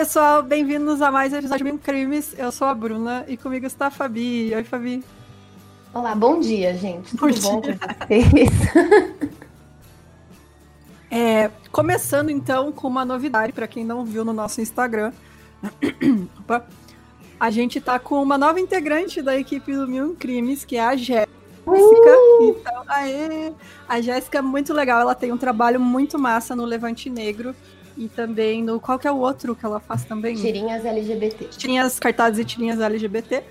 Pessoal, bem-vindos a mais um episódio de Crimes. Eu sou a Bruna e comigo está a Fabi. Oi, Fabi. Olá, bom dia, gente. Bom Tudo bom dia. com vocês? É, começando então com uma novidade para quem não viu no nosso Instagram. Opa. A gente tá com uma nova integrante da equipe do Mil Crimes, que é a Jéssica. Então, aê, a Jéssica é muito legal, ela tem um trabalho muito massa no Levante Negro e também no qual que é o outro que ela faz também? Tirinhas LGBT. tirinhas, cartazes e tirinhas LGBT.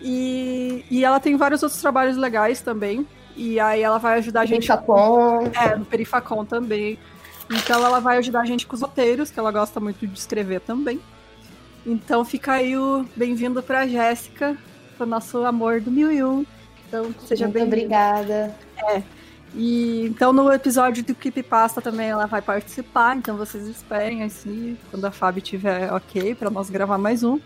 E, e ela tem vários outros trabalhos legais também. E aí ela vai ajudar a gente. Perifacon. É, no Perifacon também. Então ela vai ajudar a gente com os roteiros, que ela gosta muito de escrever também. Então fica aí o bem-vindo pra Jéssica, pro nosso amor do Mil e Um. Então seja Muito bem obrigada. E então no episódio do Keep Pasta também ela vai participar, então vocês esperem assim, quando a Fábio tiver ok, pra nós gravar mais um.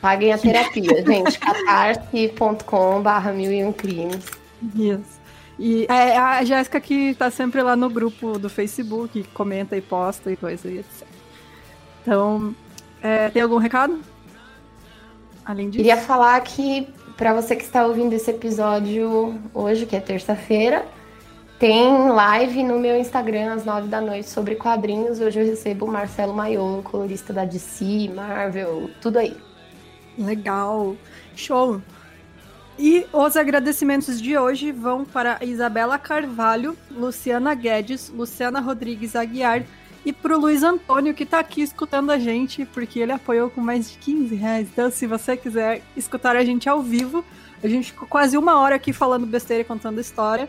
Paguem a terapia, gente. catarse.com barra mil e um crimes. Isso. E é a Jéssica que tá sempre lá no grupo do Facebook, que comenta e posta e coisa e etc. Então, é, tem algum recado? Além disso? Queria falar que, para você que está ouvindo esse episódio hoje, que é terça-feira, tem live no meu Instagram às nove da noite sobre quadrinhos. Hoje eu recebo o Marcelo Maiolo, colorista da DC, Marvel, tudo aí. Legal. Show. E os agradecimentos de hoje vão para Isabela Carvalho, Luciana Guedes, Luciana Rodrigues Aguiar e para o Luiz Antônio, que está aqui escutando a gente, porque ele apoiou com mais de 15 reais. Então, se você quiser escutar a gente ao vivo, a gente ficou quase uma hora aqui falando besteira e contando história.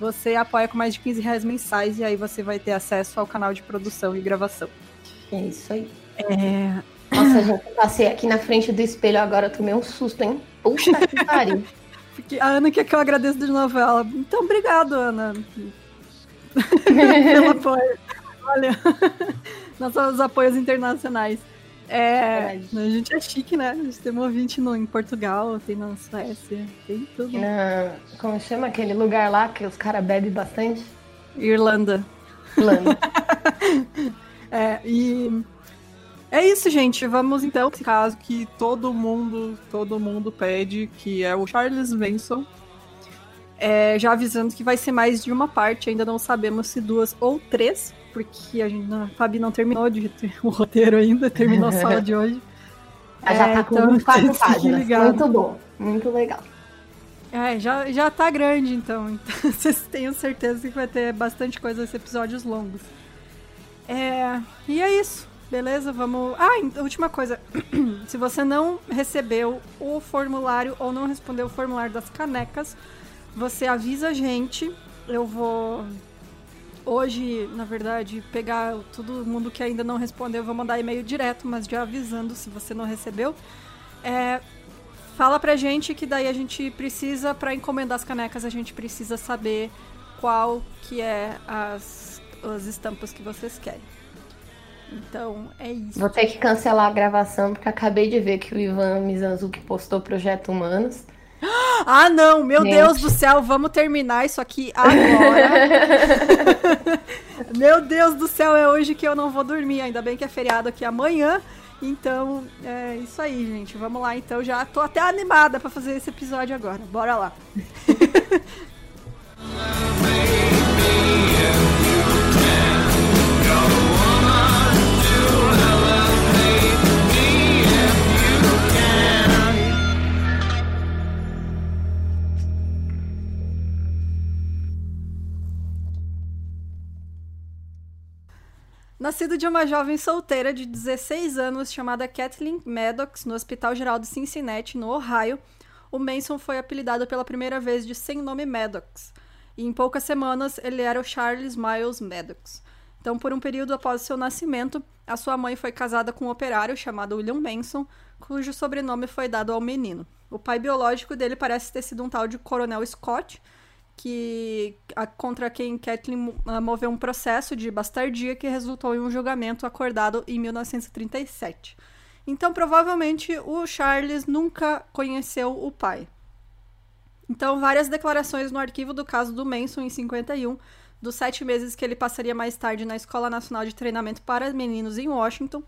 Você apoia com mais de 15 reais mensais e aí você vai ter acesso ao canal de produção e gravação. É isso aí. É, Nossa, gente, eu passei aqui na frente do espelho agora, tomei um susto, hein? Puta que pariu. Porque a Ana quer que eu agradeça de novo ela. Então, obrigado, Ana. Pelo apoio. Olha, nossos apoios internacionais. É, Verdade. a gente é chique, né? A gente tem um ouvinte no, em Portugal, tem na Suécia, tem tudo. Na, como chama aquele lugar lá que os caras bebem bastante? Irlanda. Plano. É, e é isso, gente. Vamos então, esse caso que todo mundo, todo mundo pede, que é o Charles Manson. É, já avisando que vai ser mais de uma parte, ainda não sabemos se duas ou três, porque a, gente, a Fabi não terminou de o roteiro ainda, terminou a sala de hoje. Mas já É, tá com então, 24 fique páginas. Muito bom. Muito legal. É, já, já tá grande, então. Então, vocês tenham certeza que vai ter bastante coisa nesses episódios longos. É, e é isso, beleza? Vamos. Ah, última coisa. Se você não recebeu o formulário ou não respondeu o formulário das canecas, você avisa a gente. Eu vou. Hoje, na verdade, pegar todo mundo que ainda não respondeu, eu vou mandar e-mail direto, mas já avisando se você não recebeu. É, Fala pra gente que daí a gente precisa, pra encomendar as canecas, a gente precisa saber qual que é as, as estampas que vocês querem. Então, é isso. Vou ter que cancelar a gravação, porque acabei de ver que o Ivan Mizanzuki postou Projeto Humanos. Ah, não! Meu Gente. Deus do céu, vamos terminar isso aqui agora. Meu Deus do céu, é hoje que eu não vou dormir. Ainda bem que é feriado aqui amanhã. Então, é isso aí, gente. Vamos lá, então. Já tô até animada pra fazer esse episódio agora. Bora lá. Nascido de uma jovem solteira de 16 anos chamada Kathleen Maddox no Hospital Geral de Cincinnati, no Ohio, o Manson foi apelidado pela primeira vez de sem nome Maddox. E em poucas semanas ele era o Charles Miles Maddox. Então, por um período após seu nascimento, a sua mãe foi casada com um operário chamado William Manson, cujo sobrenome foi dado ao menino. O pai biológico dele parece ter sido um tal de Coronel Scott, que a- contra quem Kathleen ah, moveu um processo de bastardia que resultou em um julgamento acordado em 1937. Então, provavelmente, o Charles nunca conheceu o pai. Então, várias declarações no arquivo do caso do Manson em 51, dos sete meses que ele passaria mais tarde na Escola Nacional de Treinamento para Meninos em Washington,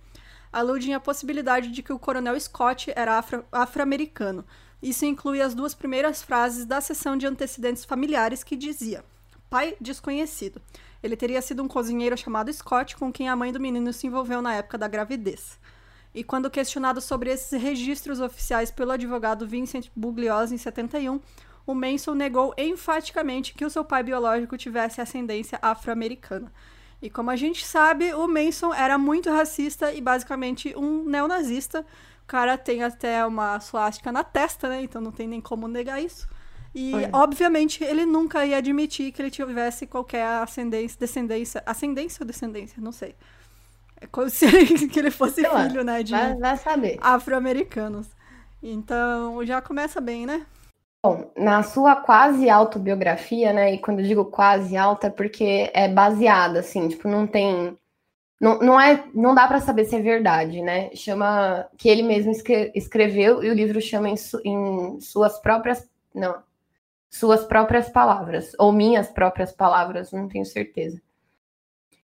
aludem à possibilidade de que o coronel Scott era afro- afro-americano. Isso inclui as duas primeiras frases da sessão de antecedentes familiares que dizia: pai desconhecido. Ele teria sido um cozinheiro chamado Scott com quem a mãe do menino se envolveu na época da gravidez. E quando questionado sobre esses registros oficiais pelo advogado Vincent Bugliosi em 71, o Manson negou enfaticamente que o seu pai biológico tivesse ascendência afro-americana. E como a gente sabe, o Manson era muito racista e basicamente um neonazista. O cara tem até uma suástica na testa, né? Então não tem nem como negar isso. E, É. obviamente, ele nunca ia admitir que ele tivesse qualquer ascendência, descendência. Ascendência ou descendência? Não sei. É como se ele, que ele fosse Sei lá, filho, né? De afro-americanos. Então, já começa bem, né? Bom, na sua quase autobiografia, né? E quando eu digo quase alta é porque é baseada, assim, tipo, não tem. Não, não, é, não dá para saber se é verdade, né? Chama. Que ele mesmo escre- escreveu e o livro chama em, su- em suas próprias. Não. Suas próprias palavras. Ou minhas próprias palavras, não tenho certeza.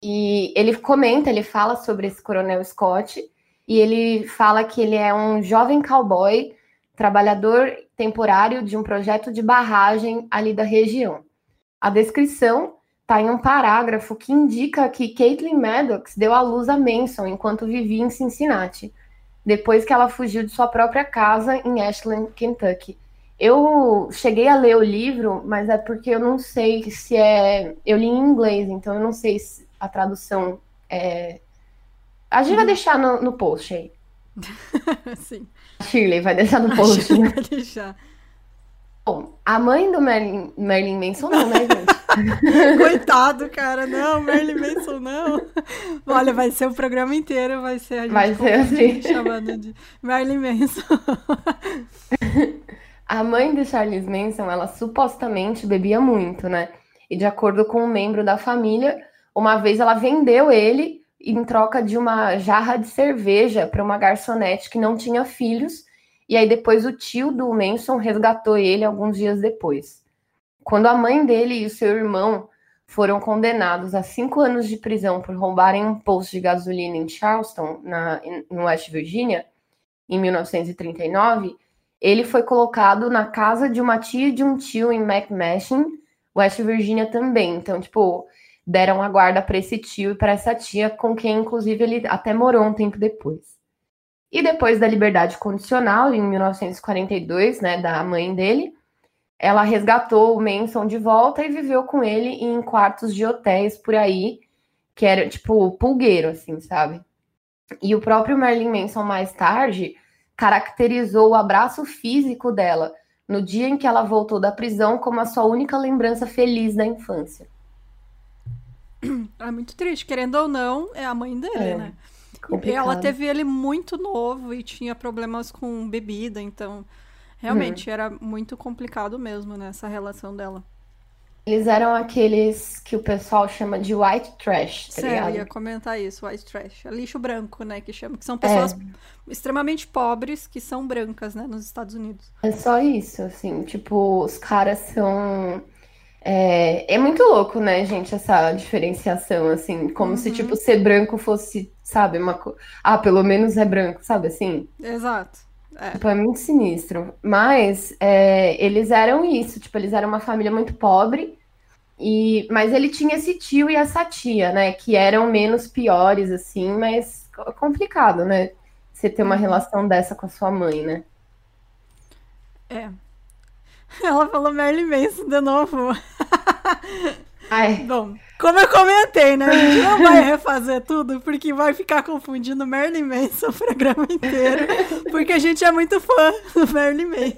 E ele comenta, ele fala sobre esse coronel Scott. E ele fala que ele é um jovem cowboy trabalhador temporário de um projeto de barragem ali da região. A descrição está em um parágrafo que indica que Caitlin Maddox deu à luz a Manson enquanto vivia em Cincinnati, depois que ela fugiu de sua própria casa em Ashland, Kentucky. Eu cheguei a ler o livro, mas é porque eu não sei se é. Eu li em inglês, então eu não sei se a tradução é. A gente vai deixar no, no post aí. Sim. A Shirley vai deixar no post, que vai deixar. Bom, a mãe do Merlin, Merlin Manson não, né, gente? Coitado, cara. Não, Marilyn Manson, não. Olha, vai ser o programa inteiro, vai ser a gente Vai ser assim. chamando de Marilyn Manson. A mãe de Charles Manson, ela supostamente bebia muito, né? E de acordo com um membro da família, uma vez ela vendeu ele em troca de uma jarra de cerveja para uma garçonete que não tinha filhos. E aí depois o tio do Manson resgatou ele alguns dias depois. Quando a mãe dele e o seu irmão foram condenados a cinco anos de prisão por roubarem um posto de gasolina em Charleston, na, no West Virginia, em 1939, ele foi colocado na casa de uma tia de um tio em McMashing, West Virginia também. Então, tipo, deram a guarda para esse tio e para essa tia, com quem, inclusive, ele até morou um tempo depois. E depois da liberdade condicional, em 1942, né, da mãe dele, ela resgatou o Manson de volta e viveu com ele em quartos de hotéis por aí, que era, tipo, pulgueiro, assim, sabe? E o próprio Marilyn Manson, mais tarde, caracterizou o abraço físico dela no dia em que ela voltou da prisão como a sua única lembrança feliz da infância. É muito triste, querendo ou não, é a mãe dele, É, né? E complicado. ela teve ele muito novo e tinha problemas com bebida, então realmente era muito complicado mesmo nessa relação dela. Eles eram aqueles que o pessoal chama de white trash, tá Sério, eu ligado? ia comentar isso, white trash. É lixo branco, né, que chama, que são É. pessoas extremamente pobres que são brancas, né, nos Estados Unidos. É só isso, assim, tipo, os caras são. É, é muito louco, né, gente, essa diferenciação, assim, como se, Uhum. tipo, ser branco fosse, sabe, uma. Ah, pelo menos é branco, sabe, assim? Exato. É. Tipo, é muito sinistro. Mas é, eles eram isso, tipo, eles eram uma família muito pobre, e mas ele tinha esse tio e essa tia, né, que eram menos piores, assim, mas co- complicado, né? Você ter uma Uhum. relação dessa com a sua mãe, né? É. Ela falou Marilyn Manson de novo. Ai, Bom, como eu comentei, né? A gente não vai refazer tudo, porque vai ficar confundindo Marilyn Manson o programa inteiro, porque a gente é muito fã do Marilyn Manson.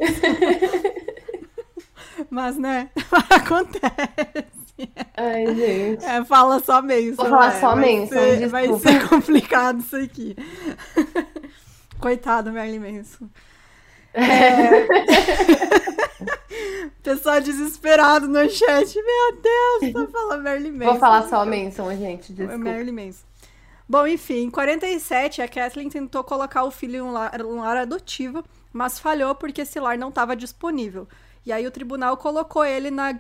Mas, né, acontece. ai, gente. É, fala só Manson. Vou falar é, só vai Manson, ser- Vai ser complicado isso aqui. Coitado, Marilyn Manson. É... Pessoal desesperado no chat. Meu Deus, só fala Marilyn Manson. Vou falar só Manson, gente, É desculpa. Marilyn Manson. Bom, enfim, em 47, a Kathleen tentou colocar o filho em um lar, um lar adotivo, mas falhou porque esse lar não estava disponível. E aí o tribunal colocou ele na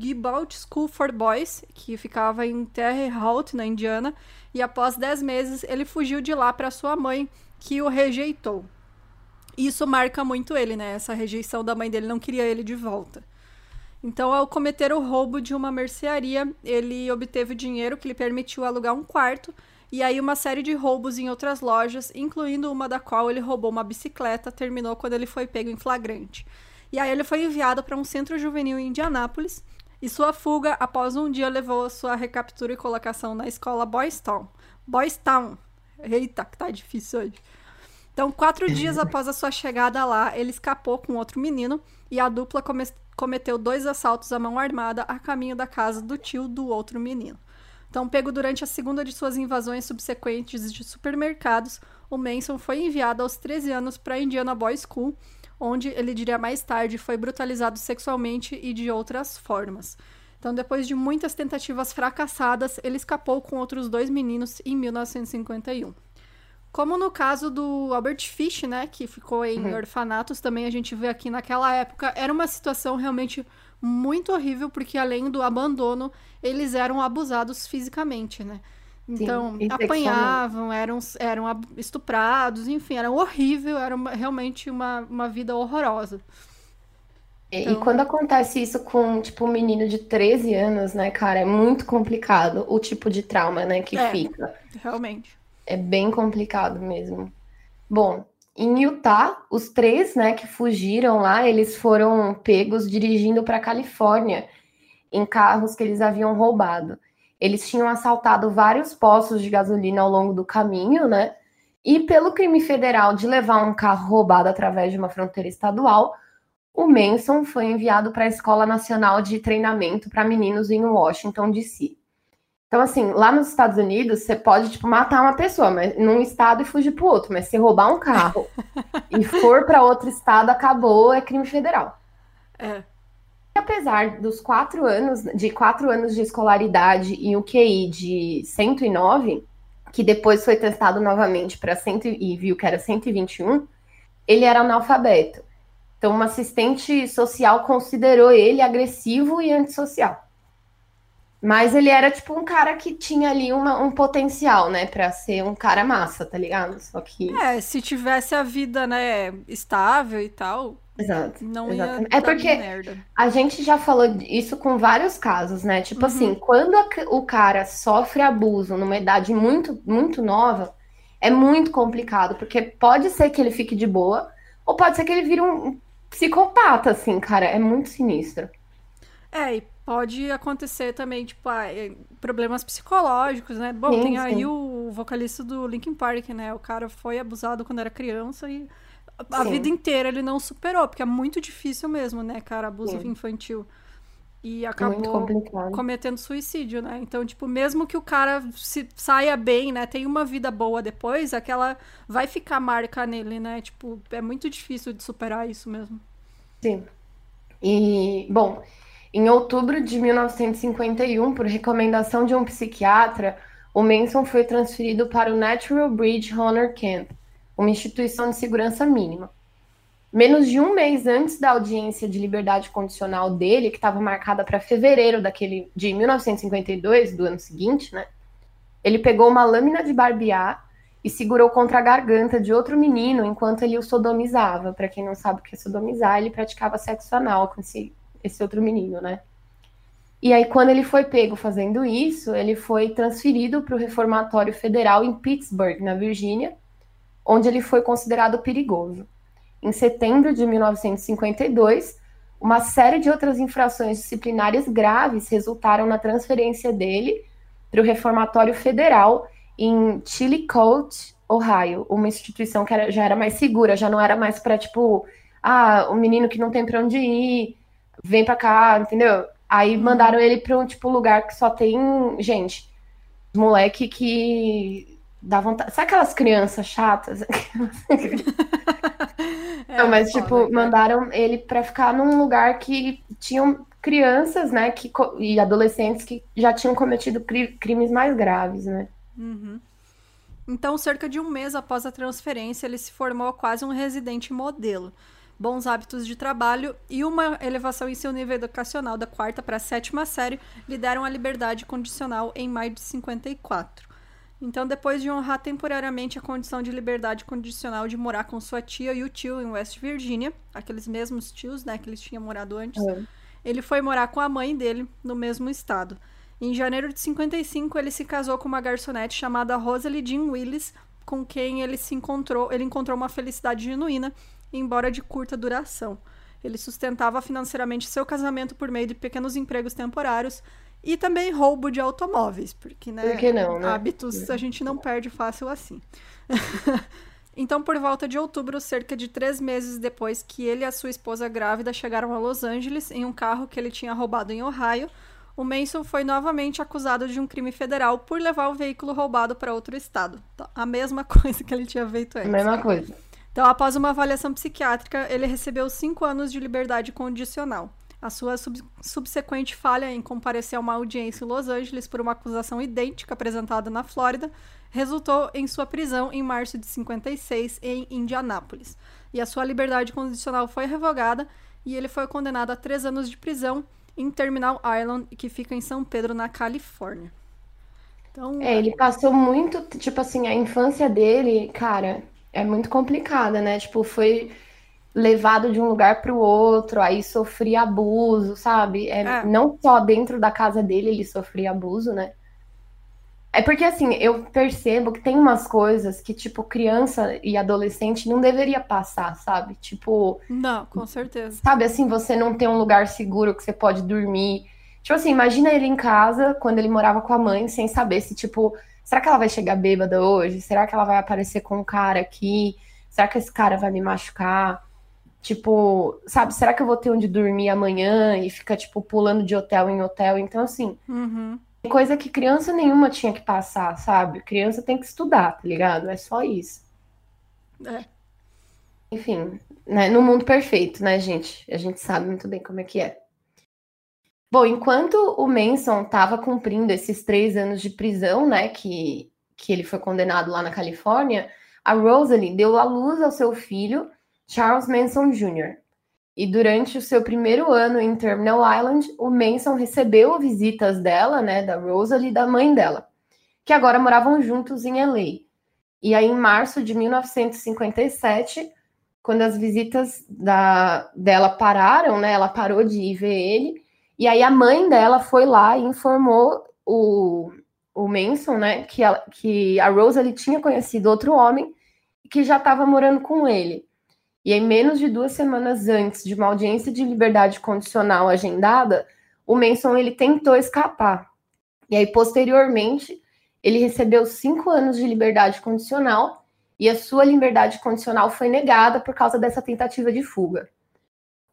Gibault School for Boys, que ficava em Terre Haute, na Indiana, e após 10 meses ele fugiu de lá para sua mãe, que o rejeitou. Isso marca muito ele, né? Essa rejeição da mãe dele não queria ele de volta. Então, ao cometer o roubo de uma mercearia, ele obteve dinheiro que lhe permitiu alugar um quarto e aí uma série de roubos em outras lojas, incluindo uma da qual ele roubou uma bicicleta, terminou quando ele foi pego em flagrante. E aí ele foi enviado para um centro juvenil em Indianápolis, e sua fuga após um dia levou a sua recaptura e colocação na escola Boys Town. Boys Town. Eita, que tá difícil hoje. Então, quatro dias após a sua chegada lá, ele escapou com outro menino e a dupla come cometeu dois assaltos à mão armada a caminho da casa do tio do outro menino. Então, pego durante a segunda de suas invasões subsequentes de supermercados, o Manson foi enviado aos 13 anos para a Indiana Boys School, onde ele diria mais tarde foi brutalizado sexualmente e de outras formas. Então, depois de muitas tentativas fracassadas, ele escapou com outros dois meninos em 1951. Como no caso do Albert Fish, né, que ficou em uhum. orfanatos, também a gente vê aqui naquela época, era uma situação realmente muito horrível, porque além do abandono, eles eram abusados fisicamente, né? Então, Sim, apanhavam, eram, eram estuprados, enfim, era horrível, era uma, realmente uma, uma vida horrorosa. Então... E quando acontece isso com, tipo, um menino de 13 anos, né, cara, é muito complicado o tipo de trauma, né, que é, fica. Realmente. É bem complicado mesmo. Bom, em Utah, os três, né, que fugiram lá, eles foram pegos dirigindo para Califórnia em carros que eles haviam roubado. Eles tinham assaltado vários postos de gasolina ao longo do caminho, né? E pelo crime federal de levar um carro roubado através de uma fronteira estadual, o Manson foi enviado para a Escola Nacional de Treinamento para Meninos em Washington, D.C. Então, assim, lá nos Estados Unidos, você pode, tipo, matar uma pessoa, mas num estado e fugir para outro. Mas se roubar um carro e for para outro estado, acabou, é crime federal. É apesar dos quatro anos, de quatro anos de escolaridade e o QI de 109, que depois foi testado novamente para e viu que era 121, ele era analfabeto. Então, uma assistente social considerou ele agressivo e antissocial. Mas ele era tipo um cara que tinha ali uma, um potencial, né, para ser um cara massa, tá ligado? Só que. É, se tivesse a vida, né, estável e tal, Exato. Não exatamente. ia é porque merda. a gente já falou isso com vários casos, né? Tipo uhum. assim, quando a, o cara sofre abuso numa idade muito, muito nova, é muito complicado, porque pode ser que ele fique de boa, ou pode ser que ele vire um psicopata, assim, cara. É muito sinistro. É, e pode acontecer também, tipo, ah, é, problemas psicológicos, né? Bom, sim, tem sim. aí o vocalista do Linkin Park, né? O cara foi abusado quando era criança e a Sim. vida inteira ele não superou, porque é muito difícil mesmo, né, cara, abuso infantil. E acabou cometendo suicídio, né? Então, tipo, mesmo que o cara se saia bem, né, tenha uma vida boa depois, aquela vai ficar marca nele, né? Tipo, é muito difícil de superar isso mesmo. Sim. E, bom, em outubro de 1951, por recomendação de um psiquiatra, o Manson foi transferido para o Natural Bridge Honor Camp, uma instituição de segurança mínima. Menos de um mês antes da audiência de liberdade condicional dele, que estava marcada para fevereiro daquele de 1952, do ano seguinte, né? Ele pegou uma lâmina de barbear e segurou contra a garganta de outro menino enquanto ele o sodomizava. Para quem não sabe o que é sodomizar, ele praticava sexo anal com esse, esse outro menino, né? E aí, quando ele foi pego fazendo isso, ele foi transferido para o reformatório federal em Pittsburgh, na Virgínia, onde ele foi considerado perigoso. Em setembro de 1952, uma série de outras infrações disciplinares graves resultaram na transferência dele para o Reformatório Federal em Chillicothe, Ohio, uma instituição que era, já era mais segura, já não era mais para tipo, ah, o um menino que não tem para onde ir, vem para cá, entendeu? Aí uhum. mandaram ele para um tipo lugar que só tem gente, moleque que Dá vontade. Sabe aquelas crianças chatas? é, Não, mas, tipo, foda, mandaram ele para ficar num lugar que tinham crianças, né, que, e adolescentes que já tinham cometido cri crimes mais graves, né? Uhum. Então, cerca de um mês após a transferência, ele se formou quase um residente modelo. Bons hábitos de trabalho e uma elevação em seu nível educacional da quarta para a sétima série lhe deram a liberdade condicional em maio de 54. Então, depois de honrar temporariamente a condição de liberdade condicional de morar com sua tia e o tio em West Virginia, aqueles mesmos tios, né, que eles tinham morado antes, é. ele foi morar com a mãe dele no mesmo estado. Em janeiro de 55, ele se casou com uma garçonete chamada Rosalie Jean Willis, com quem ele se encontrou, ele encontrou uma felicidade genuína, embora de curta duração. Ele sustentava financeiramente seu casamento por meio de pequenos empregos temporários e também roubo de automóveis, porque, né, não, né? hábitos a gente não perde fácil assim. então, por volta de outubro, cerca de três meses depois que ele e a sua esposa grávida chegaram a Los Angeles em um carro que ele tinha roubado em Ohio, o Manson foi novamente acusado de um crime federal por levar o veículo roubado para outro estado. Então, a mesma coisa que ele tinha feito antes. A mesma coisa. Então, após uma avaliação psiquiátrica, ele recebeu cinco anos de liberdade condicional. A sua sub subsequente falha em comparecer a uma audiência em Los Angeles por uma acusação idêntica apresentada na Flórida resultou em sua prisão em março de 56 em Indianápolis. E a sua liberdade condicional foi revogada e ele foi condenado a três anos de prisão em Terminal Island, que fica em São Pedro, na Califórnia. Então, é, ele passou muito, tipo assim, a infância dele, cara, é muito complicada, né? Tipo, foi levado de um lugar para o outro, aí sofria abuso, sabe? É, é. Não só dentro da casa dele ele sofria abuso, né? É porque, assim, eu percebo que tem umas coisas que, tipo, criança e adolescente não deveria passar, sabe? Tipo. Não, com certeza. Sabe, assim, você não tem um lugar seguro que você pode dormir. Tipo assim, imagina ele em casa, quando ele morava com a mãe, sem saber se, tipo, será que ela vai chegar bêbada hoje? Será que ela vai aparecer com um cara aqui? Será que esse cara vai me machucar? Tipo, sabe, será que eu vou ter onde dormir amanhã e fica, tipo, pulando de hotel em hotel? Então, assim, uhum. coisa que criança nenhuma tinha que passar, sabe? Criança tem que estudar, tá ligado? É só isso. É. Enfim, né? No mundo perfeito, né, gente? A gente sabe muito bem como é que é. Bom, enquanto o Manson estava cumprindo esses três anos de prisão, né, que, que ele foi condenado lá na Califórnia, a Rosalie deu à luz ao seu filho Charles Manson Jr. E durante o seu primeiro ano em Terminal Island, o Manson recebeu visitas dela, né, da Rosalie e da mãe dela, que agora moravam juntos em LA. E aí, em março de 1957, quando as visitas da, dela pararam, né, ela parou de ir ver ele, e aí a mãe dela foi lá e informou o, o Manson, né, que a, que a Rosalie tinha conhecido outro homem que já estava morando com ele. E aí, menos de duas semanas antes de uma audiência de liberdade condicional agendada, o Manson ele tentou escapar. E aí, posteriormente, ele recebeu cinco anos de liberdade condicional e a sua liberdade condicional foi negada por causa dessa tentativa de fuga.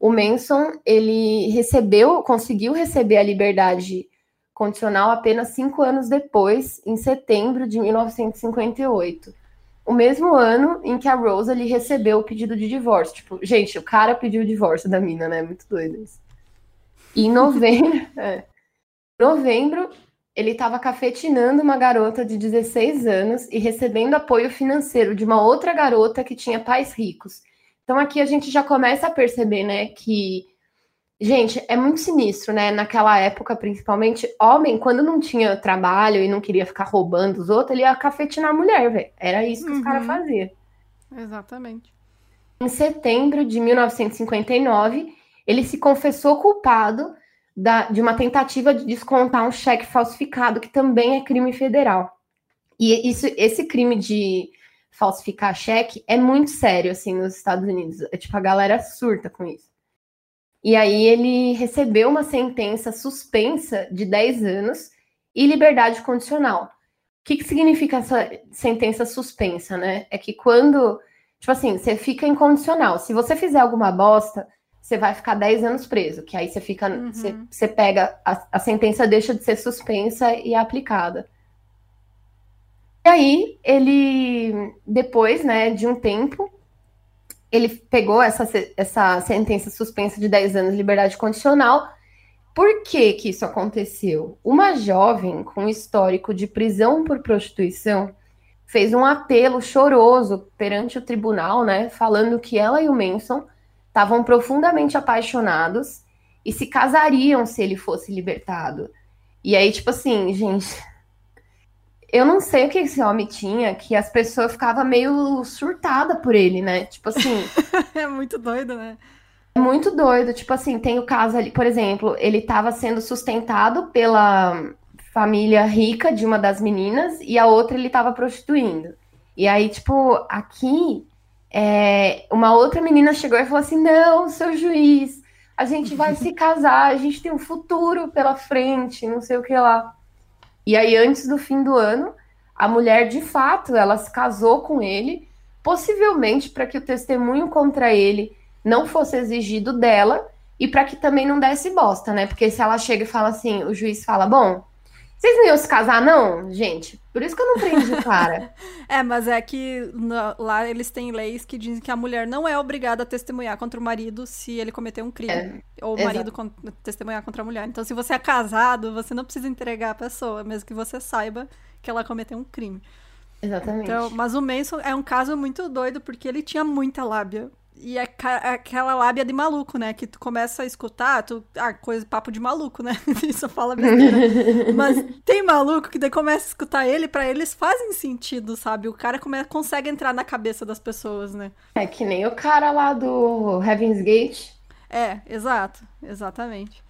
O Manson ele recebeu, conseguiu receber a liberdade condicional apenas cinco anos depois, em setembro de 1958 o mesmo ano em que a Rosalie recebeu o pedido de divórcio. Tipo, gente, o cara pediu o divórcio da mina, né? Muito doido isso. E em novembro, é, novembro ele estava cafetinando uma garota de 16 anos e recebendo apoio financeiro de uma outra garota que tinha pais ricos. Então aqui a gente já começa a perceber, né, que Gente, é muito sinistro, né? Naquela época, principalmente, homem, quando não tinha trabalho e não queria ficar roubando os outros, ele ia cafetinar a mulher, velho. Era isso que uhum. os caras faziam. Exatamente. Em setembro de 1959, ele se confessou culpado da, de uma tentativa de descontar um cheque falsificado, que também é crime federal. E isso, esse crime de falsificar cheque é muito sério, assim, nos Estados Unidos. É, tipo, a galera surta com isso. E aí ele recebeu uma sentença suspensa de 10 anos e liberdade condicional. O que, que significa essa sentença suspensa, né? É que quando, tipo assim, você fica incondicional. Se você fizer alguma bosta, você vai ficar 10 anos preso, que aí você fica, uhum. você, você pega, a, a sentença deixa de ser suspensa e é aplicada. E aí, ele, depois, né, de um tempo, ele pegou essa, essa sentença suspensa de 10 anos de liberdade condicional. Por que que isso aconteceu? Uma jovem com histórico de prisão por prostituição fez um apelo choroso perante o tribunal, né, falando que ela e o Manson estavam profundamente apaixonados e se casariam se ele fosse libertado. E aí, tipo assim, gente, eu não sei o que esse homem tinha, que as pessoas ficavam meio surtada por ele, né? Tipo assim. é muito doido, né? É muito doido. Tipo assim, tem o caso ali, por exemplo, ele estava sendo sustentado pela família rica de uma das meninas e a outra ele estava prostituindo. E aí, tipo, aqui, é, uma outra menina chegou e falou assim: Não, seu juiz, a gente vai se casar, a gente tem um futuro pela frente, não sei o que lá. E aí, antes do fim do ano, a mulher, de fato, ela se casou com ele, possivelmente para que o testemunho contra ele não fosse exigido dela e para que também não desse bosta, né? Porque se ela chega e fala assim, o juiz fala: Bom, vocês não iam se casar, não, gente? Por isso que eu não prendi o cara. é, mas é que no, lá eles têm leis que dizem que a mulher não é obrigada a testemunhar contra o marido se ele cometer um crime. É, ou o marido con testemunhar contra a mulher. Então, se você é casado, você não precisa entregar a pessoa, mesmo que você saiba que ela cometeu um crime. Exatamente. Então, mas o Manson é um caso muito doido porque ele tinha muita lábia. E é aquela lábia de maluco, né? Que tu começa a escutar, tu. Ah, coisa, papo de maluco, né? Isso fala besteira. Mas tem maluco que daí começa a escutar ele, para eles fazem sentido, sabe? O cara come, consegue entrar na cabeça das pessoas, né? É que nem o cara lá do Heaven's Gate. É, exato, exatamente.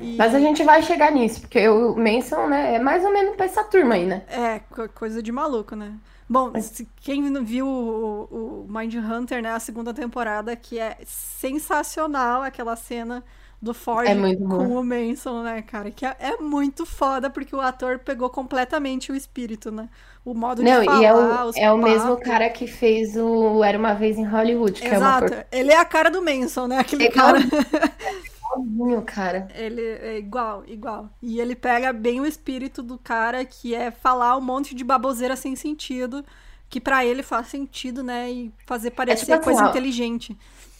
E... Mas a gente vai chegar nisso, porque o Manson, né, é mais ou menos pra essa turma aí, né? É, coisa de maluco, né? Bom, quem não viu o, o Mind Hunter, né, a segunda temporada, que é sensacional aquela cena do Ford é com o Manson, né, cara? Que é, é, muito foda, porque o ator pegou completamente o espírito, né? O modo Não, de falar, e é o, é o mesmo cara que fez o Era Uma Vez em Hollywood, que Exato. é uma... Ele é a cara do Manson, né? Aquele é cara... igualzinho, cara. Ele é igual, igual. E ele pega bem o espírito do cara, que é falar um monte de baboseira sem sentido, que para ele faz sentido, né? E fazer parecer é tipo coisa assim, inteligente.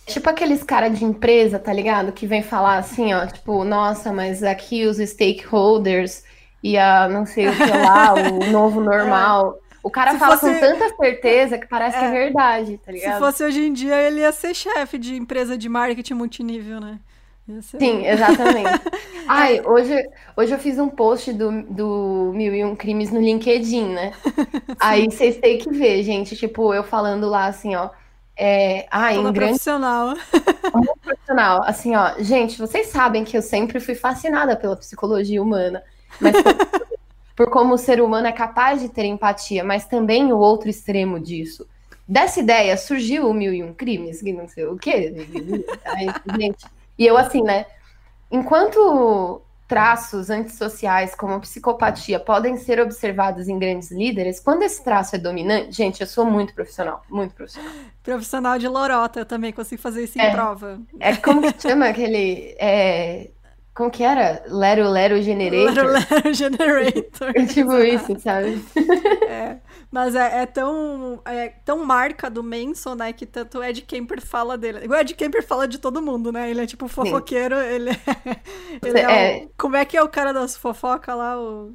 Tipo aqueles cara de empresa, tá ligado? Que vem falar assim, ó, tipo, nossa, mas aqui os stakeholders e a não sei o que lá, o novo normal. É. O cara Se fala fosse... com tanta certeza que parece é. que é verdade, tá ligado? Se fosse hoje em dia, ele ia ser chefe de empresa de marketing multinível, né? Sim, exatamente. Ai, hoje, hoje eu fiz um post do, do Mil e Um Crimes no LinkedIn, né? Aí vocês têm que ver, gente. Tipo, eu falando lá assim, ó. É, ah, em grande... profissional. Muito profissional. Assim, ó. Gente, vocês sabem que eu sempre fui fascinada pela psicologia humana. Mas por, por como o ser humano é capaz de ter empatia, mas também o outro extremo disso. Dessa ideia surgiu o Mil e Um Crimes, que não sei o quê. Aí, gente e eu, assim, né? Enquanto traços antissociais como psicopatia podem ser observados em grandes líderes, quando esse traço é dominante, gente, eu sou muito profissional, muito profissional. Profissional de lorota, eu também consigo fazer isso é, em prova. É como que chama aquele é, como que era? Lero Lero Generator? Lero Lero Generator. É tipo isso, sabe? É, mas é, é, tão, é tão marca do Manson, né? Que tanto o Ed Kemper fala dele. O Ed Kemper fala de todo mundo, né? Ele é tipo fofoqueiro, Sim. ele é. Ele é, é... como é que é o cara das fofocas lá? O...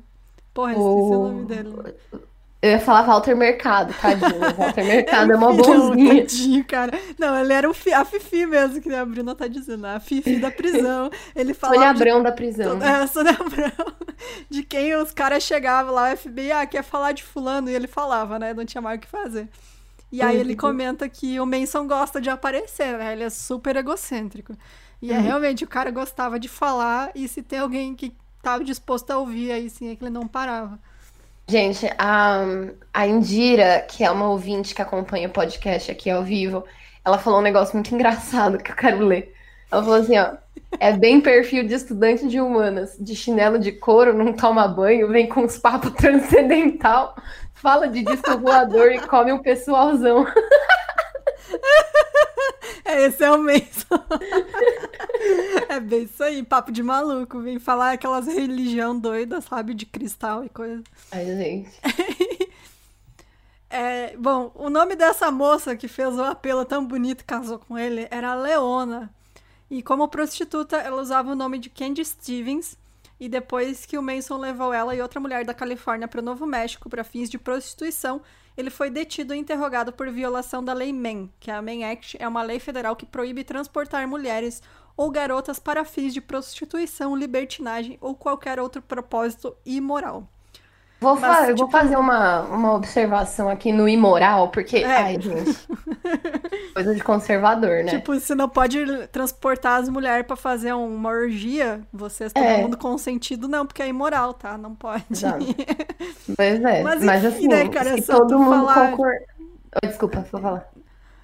Porra, esqueci o, o nome dele. Eu ia falar Walter Mercado, tadinho. Walter Mercado é, uma bonzinha. Tadinho, cara. Não, ele era o fi, a Fifi mesmo, que a Bruna tá dizendo. A Fifi da prisão. Ele falava. Sônia Abrão de... da prisão. É, Sônia Abrão. De quem os caras chegavam lá, o FBI, ah, quer falar de fulano. E ele falava, né? Não tinha mais o que fazer. E aí ele comenta que o Manson gosta de aparecer, né? Ele é super egocêntrico. E é uhum. realmente, o cara gostava de falar, e se tem alguém que tava disposto a ouvir, aí sim é que ele não parava. Gente, a, a Indira, que é uma ouvinte que acompanha o podcast aqui ao vivo, ela falou um negócio muito engraçado que eu quero ler. Ela falou assim, ó, é bem perfil de estudante de humanas, de chinelo de couro, não toma banho, vem com os papos transcendental, fala de disco voador e come um pessoalzão. É, esse é o mesmo. é bem isso aí, papo de maluco. Vem falar aquelas religião doida, sabe? De cristal e coisa. Ai, gente. é, bom, o nome dessa moça que fez o apelo tão bonito e casou com ele era Leona. E como prostituta, ela usava o nome de Candy Stevens. E depois que o Manson levou ela e outra mulher da Califórnia para o Novo México para fins de prostituição, ele foi detido e interrogado por violação da Lei Mann, que a Mann Act é uma lei federal que proíbe transportar mulheres ou garotas para fins de prostituição, libertinagem ou qualquer outro propósito imoral. Vou, Mas, fa tipo... vou fazer uma, uma observação aqui no imoral, porque. É. Ai, gente. coisa de conservador, né? Tipo, você não pode transportar as mulheres para fazer uma orgia, vocês todo é. mundo consentido, não, porque é imoral, tá? Não pode. Exato. pois é. Mas, Mas enfim, assim, né, cara, se todo mundo falar... concorda. Desculpa, vou falar.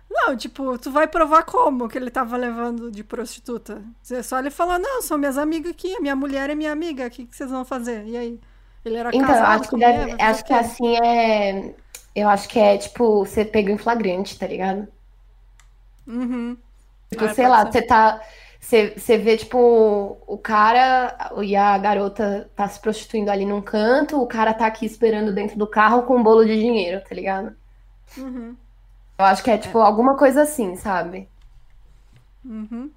Não, tipo, tu vai provar como que ele tava levando de prostituta? Você só ele falou, não, são minhas amigas aqui, minha mulher é minha amiga, o que, que vocês vão fazer? E aí? Ele era então, casado acho que, deve, acho que assim é. Eu acho que é tipo, você pega em flagrante, tá ligado? Uhum. Tipo, ah, sei lá, ser. você tá. Você, você vê, tipo, o cara e a garota tá se prostituindo ali num canto, o cara tá aqui esperando dentro do carro com um bolo de dinheiro, tá ligado? Uhum. Eu acho que é, tipo, é. alguma coisa assim, sabe? Uhum.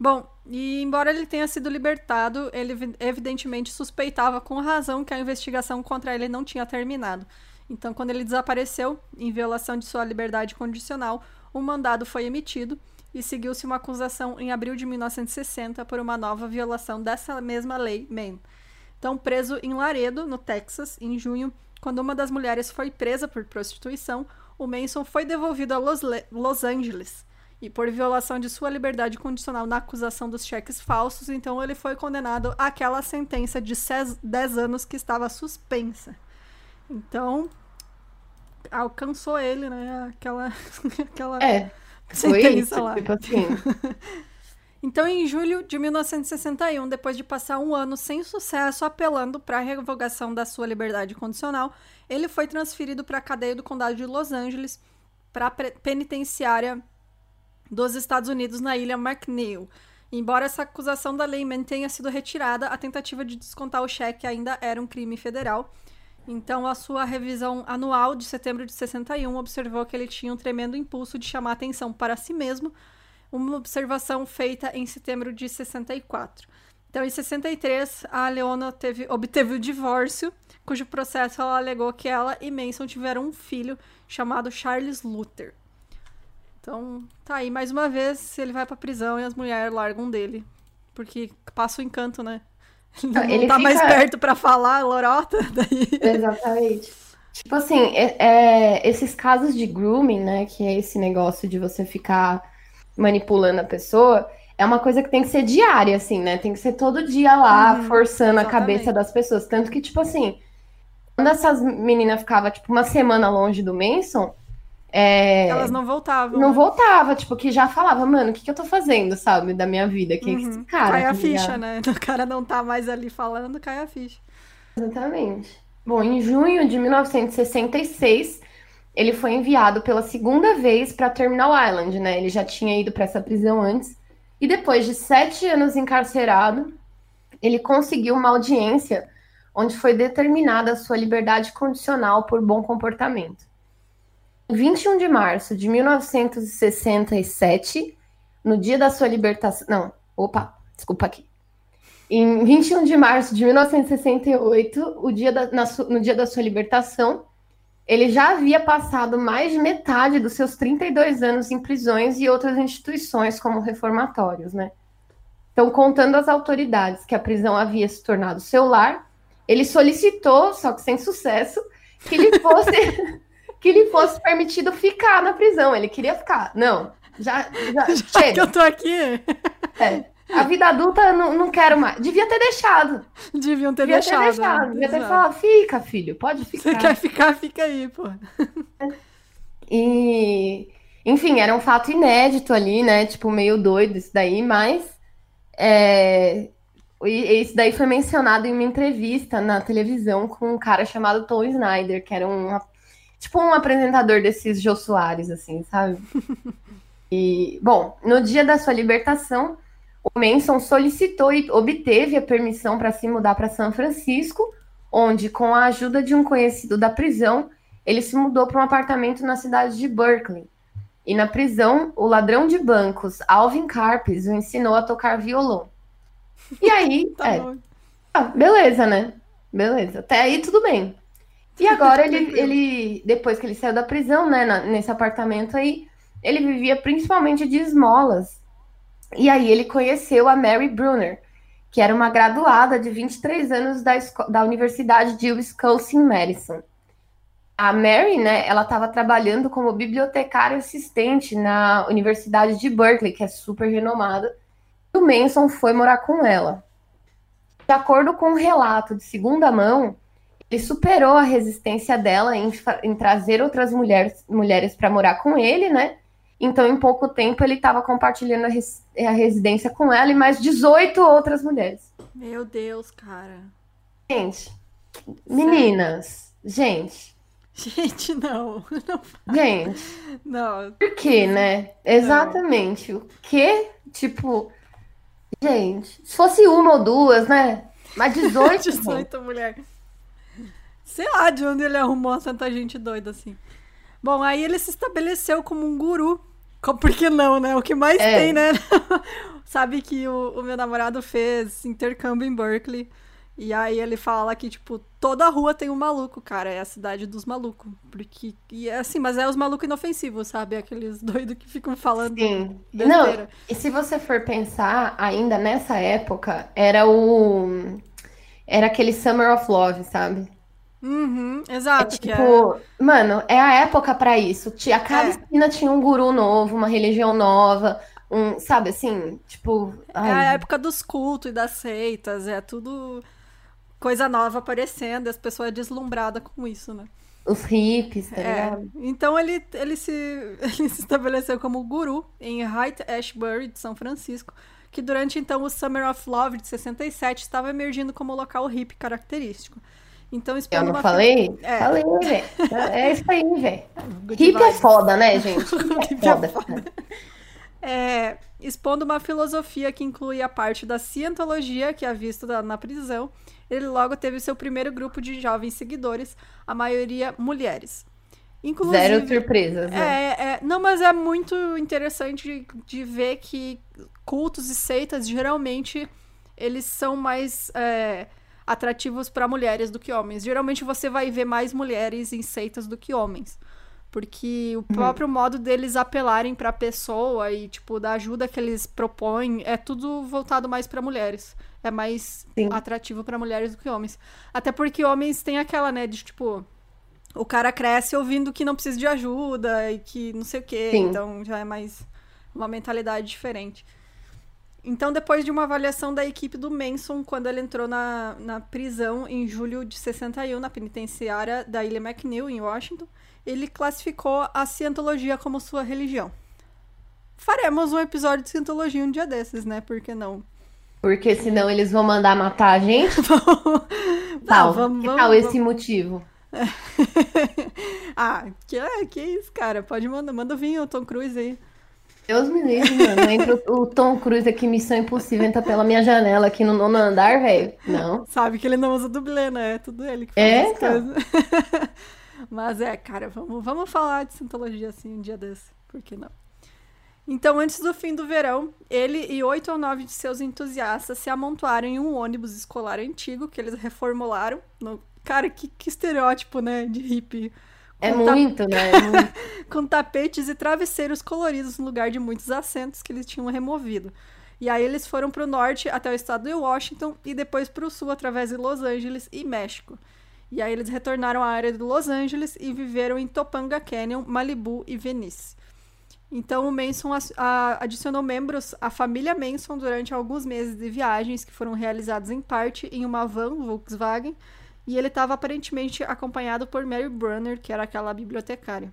Bom, e embora ele tenha sido libertado, ele evidentemente suspeitava com razão que a investigação contra ele não tinha terminado. Então, quando ele desapareceu, em violação de sua liberdade condicional, um mandado foi emitido e seguiu-se uma acusação em abril de 1960 por uma nova violação dessa mesma lei, Maine. Então, preso em Laredo, no Texas, em junho, quando uma das mulheres foi presa por prostituição, o Manson foi devolvido a Los, Los Angeles e por violação de sua liberdade condicional na acusação dos cheques falsos, então ele foi condenado àquela sentença de 10 anos que estava suspensa. Então, alcançou ele, né, aquela, aquela é, sentença isso, lá. Tipo assim. então, em julho de 1961, depois de passar um ano sem sucesso apelando para a revogação da sua liberdade condicional, ele foi transferido para a cadeia do condado de Los Angeles, para a penitenciária dos Estados Unidos na ilha McNeil. Embora essa acusação da lei tenha sido retirada, a tentativa de descontar o cheque ainda era um crime federal. Então, a sua revisão anual de setembro de 61 observou que ele tinha um tremendo impulso de chamar atenção para si mesmo, uma observação feita em setembro de 64. Então, em 63, a Leona teve, obteve o divórcio, cujo processo ela alegou que ela e Manson tiveram um filho chamado Charles Luther. Então, tá aí, mais uma vez, ele vai pra prisão e as mulheres largam dele. Porque passa o encanto, né? Ele não, ele tá fica... mais perto para falar, lorota. Daí... Exatamente. Tipo assim, é, é, esses casos de grooming, né? Que é esse negócio de você ficar manipulando a pessoa, é uma coisa que tem que ser diária, assim, né? Tem que ser todo dia lá, uhum, forçando exatamente. a cabeça das pessoas. Tanto que, tipo assim, quando essas meninas ficavam, tipo, uma semana longe do Manson, é... Elas não voltavam. Não né? voltava, tipo, que já falava, mano, o que, que eu tô fazendo, sabe, da minha vida? Quem uhum. é esse cara? Cai a ficha, né? O cara não tá mais ali falando, cai a ficha. Exatamente. Bom, em junho de 1966, ele foi enviado pela segunda vez para Terminal Island, né? Ele já tinha ido para essa prisão antes. E depois de sete anos encarcerado, ele conseguiu uma audiência onde foi determinada a sua liberdade condicional por bom comportamento. 21 de março de 1967, no dia da sua libertação. Não, opa, desculpa aqui. Em 21 de março de 1968, o dia da, na, no dia da sua libertação, ele já havia passado mais de metade dos seus 32 anos em prisões e outras instituições, como reformatórios, né? Então, contando às autoridades que a prisão havia se tornado seu lar, ele solicitou, só que sem sucesso, que ele fosse que lhe fosse permitido ficar na prisão. Ele queria ficar. Não, já, já, já chega. que eu tô aqui. É. A vida adulta não, não quero mais. Devia ter deixado. Deviam ter Devia deixado. Ter deixado. Né? Devia ter falado, fica, filho, pode ficar. Você quer ficar, fica aí, pô. E, enfim, era um fato inédito ali, né? Tipo, meio doido isso daí, mas é, isso daí foi mencionado em uma entrevista na televisão com um cara chamado Tom Snyder, que era um Tipo um apresentador desses Jô Soares, assim, sabe? E, bom, no dia da sua libertação, o Manson solicitou e obteve a permissão para se mudar para São Francisco, onde, com a ajuda de um conhecido da prisão, ele se mudou para um apartamento na cidade de Berkeley. E na prisão, o ladrão de bancos Alvin Carpes o ensinou a tocar violão. E aí, tá é, ah, beleza, né? Beleza. Até aí tudo bem. E agora ele, ele, depois que ele saiu da prisão, né, na, nesse apartamento aí, ele vivia principalmente de esmolas. E aí ele conheceu a Mary Brunner, que era uma graduada de 23 anos da, da Universidade de Wisconsin-Madison. A Mary, né, ela estava trabalhando como bibliotecária assistente na Universidade de Berkeley, que é super renomada. E o Manson foi morar com ela. De acordo com um relato de segunda mão, ele superou a resistência dela em, em trazer outras mulheres, mulheres para morar com ele, né? Então, em pouco tempo, ele estava compartilhando a, res, a, residência com ela e mais 18 outras mulheres. Meu Deus, cara. Gente, meninas, gente. Gente, não. não gente. Não. Por quê, né? Exatamente. Não. O quê? Tipo, gente, se fosse uma ou duas, né? Mas 18. 18 mulheres. Sei lá de onde ele arrumou tanta gente doida assim. Bom, aí ele se estabeleceu como um guru. Por que não, né? O que mais é. tem, né? Sabe que o, o, meu namorado fez intercâmbio em Berkeley. E aí ele fala que, tipo, toda rua tem um maluco, cara. É a cidade dos malucos. Porque. E é assim, mas é os malucos inofensivos, sabe? Aqueles doidos que ficam falando. Sim. Besteira. Não, e se você for pensar, ainda nessa época, era o. Era aquele Summer of Love, sabe? Uhum, exato. É, tipo, é... mano, é a época para isso. A cada é. esquina tinha um guru novo, uma religião nova, um, sabe assim, tipo. Ai. É a época dos cultos e das seitas, é tudo coisa nova aparecendo, e as pessoas deslumbradas com isso, né? Os hippies, tá é. ligado? Então ele, ele, se, ele se estabeleceu como guru em Haight Ashbury, de São Francisco, que durante então o Summer of Love de 67 estava emergindo como local hippie característico. Então, Eu não falei? É. Falei, velho. É isso aí, velho. Hip é foda, né, gente? É, é foda. É, expondo uma filosofia que inclui a parte da cientologia, que é visto na prisão, ele logo teve seu primeiro grupo de jovens seguidores, a maioria mulheres. Inclusive, Zero surpresas, né? É, é, não, mas é muito interessante de ver que cultos e seitas, geralmente, eles são mais... É, atrativos para mulheres do que homens. Geralmente você vai ver mais mulheres em seitas do que homens. Porque o uhum. próprio uhum. modo deles apelarem para a pessoa e, tipo, da ajuda que eles propõem é tudo voltado mais para mulheres. É mais Sim. atrativo para mulheres do que homens. Até porque homens têm aquela, né, de tipo. O cara cresce ouvindo que não precisa de ajuda e que não sei o quê. Sim. Então já é mais uma mentalidade diferente. Então, depois de uma avaliação da equipe do Manson, quando ele entrou na, na prisão em julho de 61, na penitenciária da Ilha McNeil, em Washington, ele classificou a cientologia como sua religião. Faremos um episódio de cientologia um dia desses, né? Por que não? Porque senão eles vão mandar matar a gente? tal, vamos, que vamos, tal vamos. esse motivo? ah, que, que isso, cara. Pode mandar, manda vir o Tom Cruise aí. Deus me livre, mano. Entra o Tom Cruise aqui, Missão Impossível, entra pela minha janela aqui no nono andar, velho. Não. Sabe que ele não usa dublê, né? É tudo ele que faz é, então. Mas é, cara, vamos, vamos falar de Scientologia assim um dia desse. Por que não? Então, antes do fim do verão, ele e oito ou nove de seus entusiastas se amontoaram em um ônibus escolar antigo que eles reformularam. No... Cara, que, que estereótipo, né? De hippie é muito, né? É muito. com tapetes e travesseiros coloridos no lugar de muitos assentos que eles tinham removido. E aí eles foram para o norte até o estado de Washington e depois para o sul através de Los Angeles e México. E aí eles retornaram à área de Los Angeles e viveram em Topanga Canyon, Malibu e Venice. Então o Manson adicionou membros à família Manson durante alguns meses de viagens que foram realizados em parte em uma van Volkswagen e ele estava aparentemente acompanhado por Mary Brunner, que era aquela bibliotecária.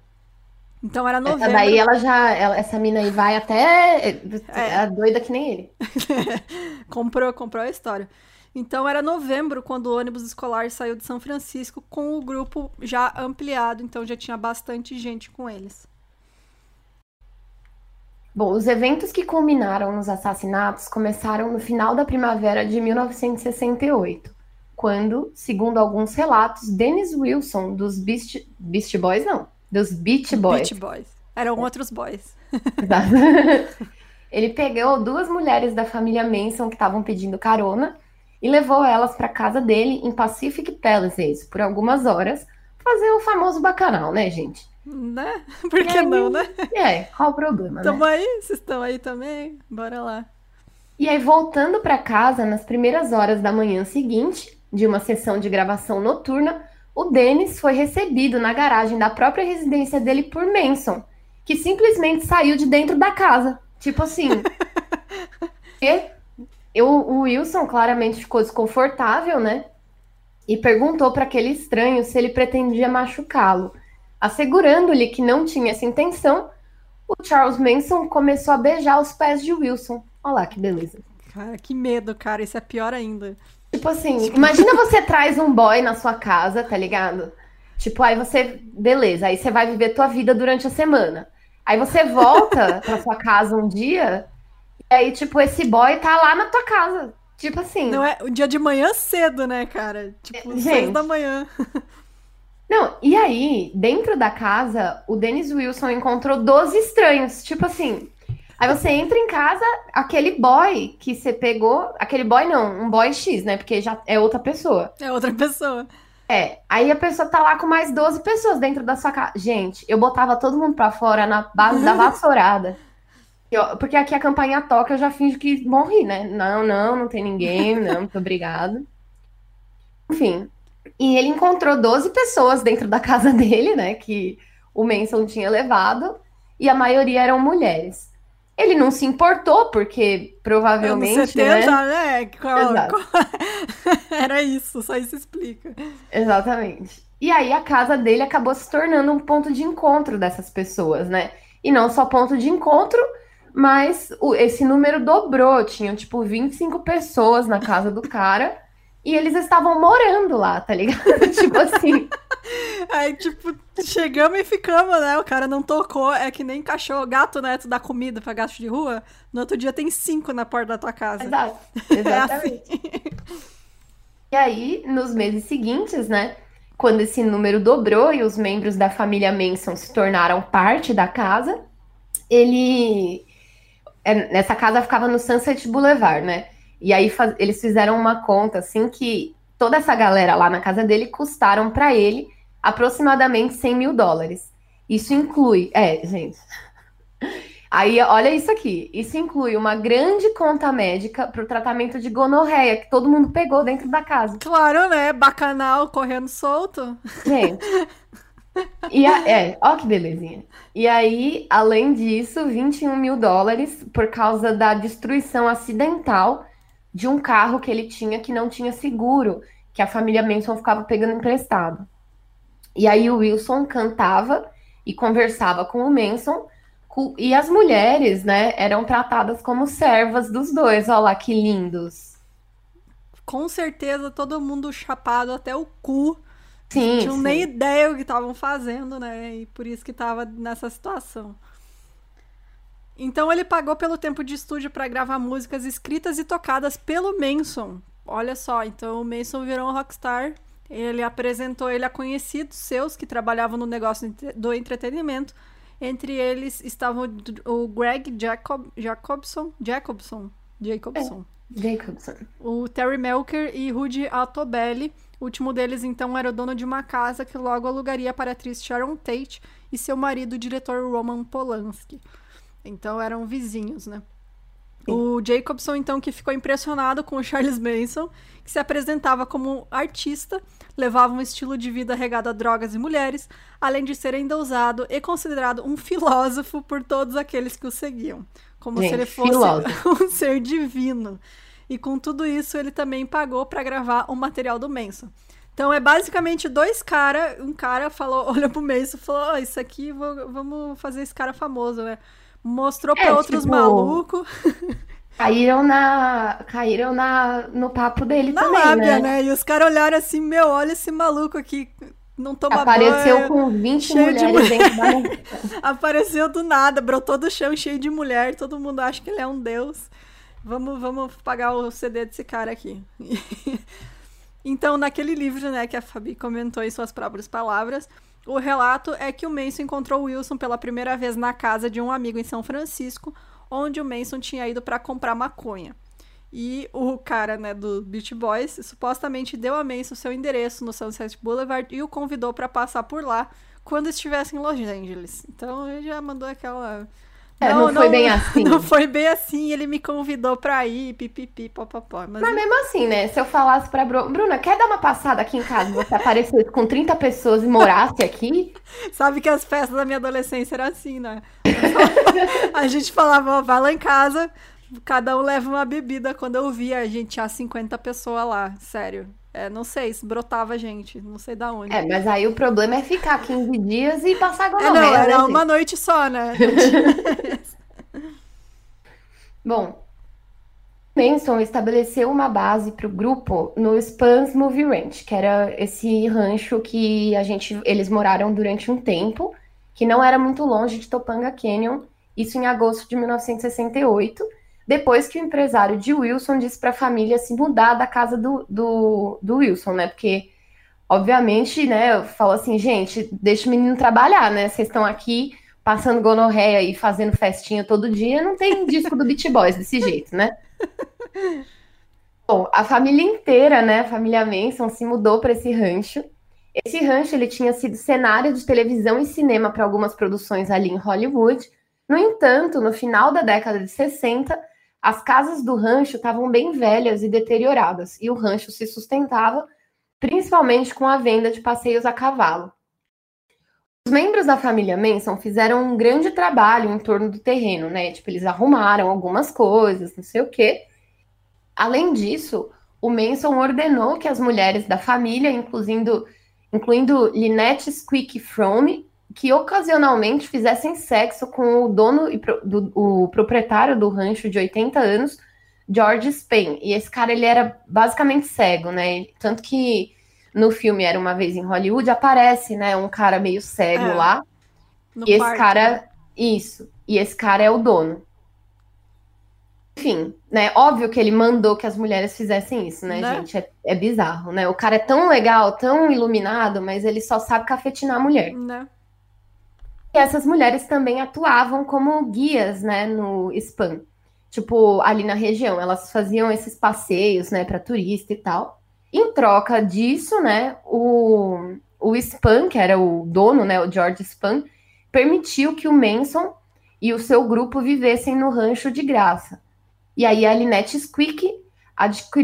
Então era novembro. Essa daí ela já. Ela, essa mina aí vai até. É, é doida que nem ele. comprou, comprou a história. Então era novembro quando o ônibus escolar saiu de São Francisco com o grupo já ampliado, então já tinha bastante gente com eles. Bom, os eventos que culminaram nos assassinatos começaram no final da primavera de 1968 quando, segundo alguns relatos, Dennis Wilson, dos Beast, Beast Boys, não, dos Beach Boys. Beach Boys. Eram outros boys. Ele pegou duas mulheres da família Manson que estavam pedindo carona e levou elas para casa dele em Pacific Palisades por algumas horas, fazer o famoso bacanal, né, gente? Né? Por que aí, não, né? É, qual o problema, Tamo né? aí, vocês estão aí também? Bora lá. E aí, voltando para casa, nas primeiras horas da manhã seguinte, de uma sessão de gravação noturna, o Dennis foi recebido na garagem da própria residência dele por Manson, que simplesmente saiu de dentro da casa. Tipo assim. e eu, o Wilson claramente ficou desconfortável, né? E perguntou para aquele estranho se ele pretendia machucá-lo. Assegurando-lhe que não tinha essa intenção, o Charles Manson começou a beijar os pés de Wilson. Olha lá que beleza. Cara, que medo, cara. Isso é pior ainda. Tipo assim, imagina você traz um boy na sua casa, tá ligado? Tipo, aí você, beleza, aí você vai viver tua vida durante a semana. Aí você volta pra sua casa um dia, e aí, tipo, esse boy tá lá na tua casa. Tipo assim. Não é o dia de manhã cedo, né, cara? Tipo, Gente, seis da manhã. Não, e aí, dentro da casa, o Dennis Wilson encontrou 12 estranhos. Tipo assim, Aí você entra em casa, aquele boy que você pegou, aquele boy não, um boy X, né? Porque já é outra pessoa. É outra pessoa. É, aí a pessoa tá lá com mais 12 pessoas dentro da sua casa. Gente, eu botava todo mundo pra fora na base da vassourada. Eu, porque aqui a campanha toca, eu já finjo que morri, né? Não, não, não tem ninguém, não, muito obrigado. Enfim. E ele encontrou 12 pessoas dentro da casa dele, né? Que o Manson tinha levado, e a maioria eram mulheres. Ele não se importou, porque provavelmente. Anos 70, né? né? Qual, qual... Era isso, só isso explica. Exatamente. E aí a casa dele acabou se tornando um ponto de encontro dessas pessoas, né? E não só ponto de encontro, mas o, esse número dobrou. Tinham, tipo, 25 pessoas na casa do cara. E eles estavam morando lá, tá ligado? tipo assim. Aí, tipo, chegamos e ficamos, né? O cara não tocou. É que nem cachorro, gato, né? Tu dá comida pra gato de rua. No outro dia tem cinco na porta da tua casa. Exato. Exatamente. É assim. E aí, nos meses seguintes, né? Quando esse número dobrou e os membros da família Manson se tornaram parte da casa, ele. É, nessa casa ficava no Sunset Boulevard, né? E aí faz... eles fizeram uma conta assim que toda essa galera lá na casa dele custaram para ele aproximadamente 100 mil dólares. Isso inclui, é, gente. Aí, olha isso aqui. Isso inclui uma grande conta médica para o tratamento de gonorreia, que todo mundo pegou dentro da casa. Claro, né? Bacanal correndo solto. Gente. E a, é, ó que belezinha. E aí, além disso, 21 mil dólares por causa da destruição acidental de um carro que ele tinha que não tinha seguro, que a família Manson ficava pegando emprestado. E aí o Wilson cantava e conversava com o Manson, e as mulheres, né, eram tratadas como servas dos dois. Olha lá que lindos. Com certeza todo mundo chapado até o cu. Sim. Não tinham sim. nem ideia o que estavam fazendo, né? E por isso que estava nessa situação. Então ele pagou pelo tempo de estúdio para gravar músicas escritas e tocadas pelo Manson. Olha só, então o Manson virou um rockstar. Ele apresentou ele a conhecidos seus que trabalhavam no negócio do entretenimento. Entre eles estavam o Greg Jacob, Jacobson, Jacobson, Jacobson. É, Jacobson. O Terry Melker e Rudy Altobelli. O último deles, então, era o dono de uma casa que logo alugaria para a atriz Sharon Tate e seu marido, o diretor Roman Polanski. Então eram vizinhos, né? Sim. O Jacobson, então, que ficou impressionado com o Charles Manson, que se apresentava como artista, levava um estilo de vida regado a drogas e mulheres, além de ser ainda usado e considerado um filósofo por todos aqueles que o seguiam. Como Gente, se ele fosse filósofo. um ser divino. E com tudo isso, ele também pagou para gravar o material do Manson. Então é basicamente dois caras. Um cara falou, olha pro Manson e falou: oh, Isso aqui, vou, vamos fazer esse cara famoso, né? Mostrou é, pra outros tipo, malucos. Caíram na. Caíram na, no papo dele na também. Lábia, né? né? E os caras olharam assim, meu, olha esse maluco aqui. Não toma Apareceu banho, com 20 mulheres de mulher. dentro da... Apareceu do nada, brotou do chão cheio de mulher. Todo mundo acha que ele é um deus. Vamos, vamos pagar o CD desse cara aqui. então, naquele livro, né, que a Fabi comentou em suas próprias palavras, o relato é que o Manson encontrou Wilson pela primeira vez na casa de um amigo em São Francisco, onde o Manson tinha ido para comprar maconha. E o cara, né, do Beach Boys, supostamente deu a Manson seu endereço no Sunset Boulevard e o convidou para passar por lá quando estivesse em Los Angeles. Então ele já mandou aquela é, não, não, foi bem assim. Não foi bem assim, ele me convidou pra ir, pipipi, popopó. Mas, mas mesmo assim, né? Se eu falasse pra Bruna, Bruna, quer dar uma passada aqui em casa? Você aparecesse com 30 pessoas e morasse aqui? Sabe que as festas da minha adolescência eram assim, né? a gente falava, ó, vai lá em casa, cada um leva uma bebida. Quando eu via, a gente tinha 50 pessoas lá, sério. É, não sei, se brotava gente, não sei da onde. É, mas aí o problema é ficar 15 dias e passar gonorreia. É, não, era né, uma noite só, né? Bom, Manson estabeleceu uma base para o grupo no Spans Movie Ranch, que era esse rancho que a gente, eles moraram durante um tempo, que não era muito longe de Topanga Canyon, isso em agosto de 1968 depois que o empresário de Wilson disse para a família se mudar da casa do, do, do, Wilson, né? Porque, obviamente, né, falou assim, gente, deixa o menino trabalhar, né? Vocês estão aqui passando gonorreia e fazendo festinha todo dia, não tem disco do Beat Boys desse jeito, né? Bom, a família inteira, né, a família Manson se mudou para esse rancho. Esse rancho ele tinha sido cenário de televisão e cinema para algumas produções ali em Hollywood. No entanto, no final da década de 60, as casas do rancho estavam bem velhas e deterioradas, e o rancho se sustentava principalmente com a venda de passeios a cavalo. Os membros da família Manson fizeram um grande trabalho em torno do terreno, né? Tipo, eles arrumaram algumas coisas, não sei o quê. Além disso, o Manson ordenou que as mulheres da família, incluindo, incluindo Lynette Squeak Fromme, que ocasionalmente fizessem sexo com o dono e pro, do, o proprietário do rancho de 80 anos, George Spain. E esse cara ele era basicamente cego, né? Tanto que no filme Era uma vez em Hollywood aparece, né, um cara meio cego é, lá. E esse parque, cara, né? isso. E esse cara é o dono. Enfim, né? Óbvio que ele mandou que as mulheres fizessem isso, né, né? gente? É, é, bizarro, né? O cara é tão legal, tão iluminado, mas ele só sabe cafetinar a mulher. Né? Essas mulheres também atuavam como guias, né, no spam. Tipo, ali na região, elas faziam esses passeios, né, para turista e tal. Em troca disso, né, o, o Spam, que era o dono, né, o George Spam, permitiu que o Manson e o seu grupo vivessem no rancho de graça. E aí a Lynette Squeak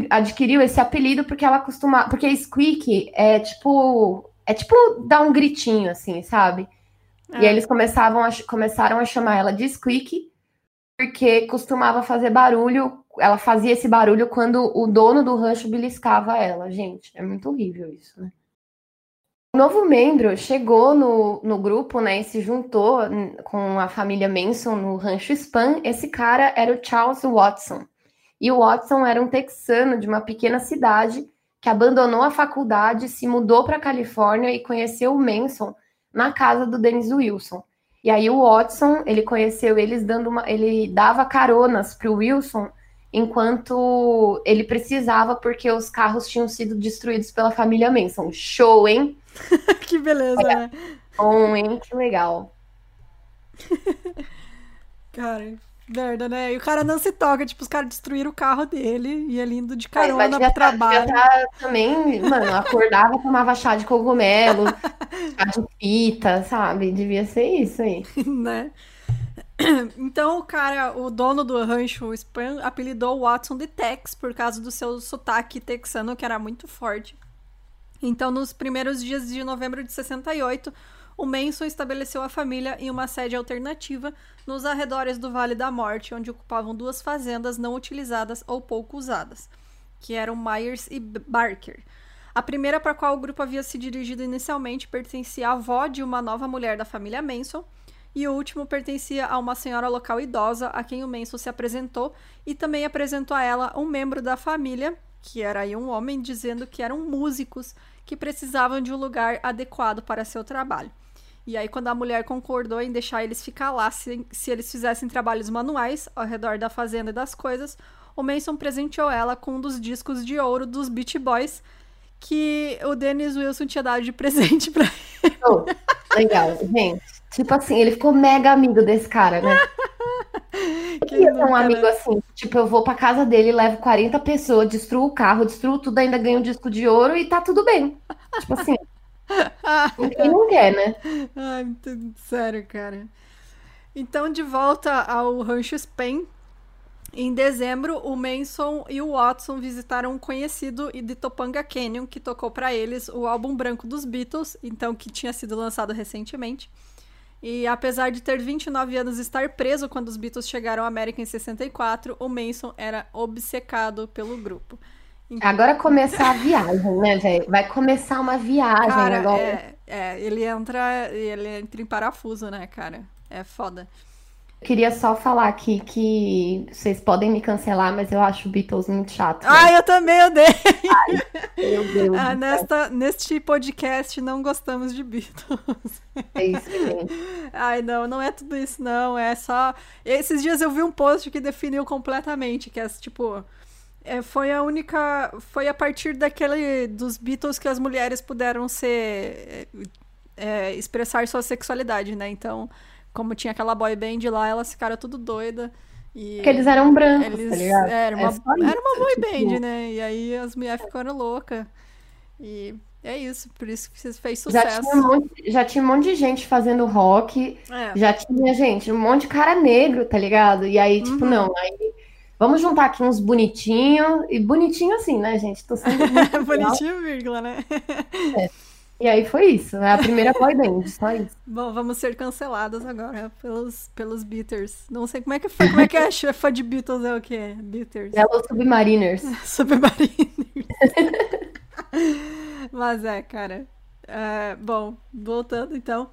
adquiriu esse apelido porque ela costuma, porque Squeak é tipo, é tipo dar um gritinho assim, sabe? E eles começavam a, começaram a chamar ela de Squeak, porque costumava fazer barulho. Ela fazia esse barulho quando o dono do rancho beliscava ela. Gente, é muito horrível isso, né? O novo membro chegou no, no grupo, né, e se juntou com a família Manson no rancho Spam. Esse cara era o Charles Watson. E o Watson era um texano de uma pequena cidade que abandonou a faculdade, se mudou para a Califórnia e conheceu o Manson na casa do Dennis Wilson. E aí o Watson, ele conheceu eles dando uma, ele dava caronas para o Wilson enquanto ele precisava porque os carros tinham sido destruídos pela família Manson. Show, hein? que beleza, é. né? Bom, hein? Que legal. Cara, merda, né? E o cara não se toca, tipo, os caras destruíram o carro dele e ele indo de carona pro tá, trabalho. Tá, também, mano, acordava, tomava chá de cogumelo, chá de fita, sabe? Devia ser isso aí. né? Então o cara, o dono do rancho, Spam, apelidou o Watson de Tex por causa do seu sotaque texano, que era muito forte. Então, nos primeiros dias de novembro de 68, o Manson estabeleceu a família em uma sede alternativa nos arredores do Vale da Morte, onde ocupavam duas fazendas não utilizadas ou pouco usadas, que eram Myers e Barker. A primeira para a qual o grupo havia se dirigido inicialmente pertencia à avó de uma nova mulher da família Manson, e o último pertencia a uma senhora local idosa a quem o Manson se apresentou e também apresentou a ela um membro da família, que era aí um homem, dizendo que eram músicos que precisavam de um lugar adequado para seu trabalho. E aí, quando a mulher concordou em deixar eles ficar lá se, se eles fizessem trabalhos manuais ao redor da fazenda e das coisas, o Mason presenteou ela com um dos discos de ouro dos Beach Boys que o Dennis Wilson tinha dado de presente pra ele. Oh, legal, gente. Tipo assim, ele ficou mega amigo desse cara, né? queria ter um amigo assim. Tipo, eu vou pra casa dele, levo 40 pessoas, destruo o carro, destruo tudo, ainda ganho um disco de ouro e tá tudo bem. Tipo assim. Quem não quer, né? Ai, sério, cara. Então, de volta ao Rancho Spen, em dezembro, o Manson e o Watson visitaram um conhecido de Topanga Canyon que tocou para eles o álbum branco dos Beatles, então que tinha sido lançado recentemente. E apesar de ter 29 anos e estar preso quando os Beatles chegaram à América em 64, o Manson era obcecado pelo grupo. Agora começar a viagem, né, velho? Vai começar uma viagem cara, agora. É, é, ele entra, ele entra em parafuso, né, cara? É foda. Queria só falar aqui que vocês podem me cancelar, mas eu acho Beatles muito chato. Ai, eu também odeio. Ai, meu Deus. Ah, nesta, neste podcast não gostamos de Beatles. É isso, gente. Ai, não, não é tudo isso, não. É só. Esses dias eu vi um post que definiu completamente, que é tipo. É, foi a única. Foi a partir daquele. dos Beatles que as mulheres puderam ser. É, expressar sua sexualidade, né? Então como tinha aquela boy band lá, elas ficaram tudo doida. E Porque eles eram brancos, eles, tá ligado? Era uma, é era uma boy tipo... band, né? E aí as mulheres ficaram loucas. E é isso, por isso que fez sucesso. Já tinha um monte, já tinha um monte de gente fazendo rock, é. já tinha, gente, um monte de cara negro, tá ligado? E aí, tipo, uhum. não, aí vamos juntar aqui uns bonitinhos, e bonitinho assim, né, gente? Tô sendo bonitinho, vírgula, né? É. E aí foi isso, é a primeira boy band, só isso. Bom, vamos ser canceladas agora pelos, pelos Beaters. Não sei como é que foi, como é que é chefa de Beatles é o? Beaters. É os Submariners. Submariners. Mas é, cara. É, bom, voltando então.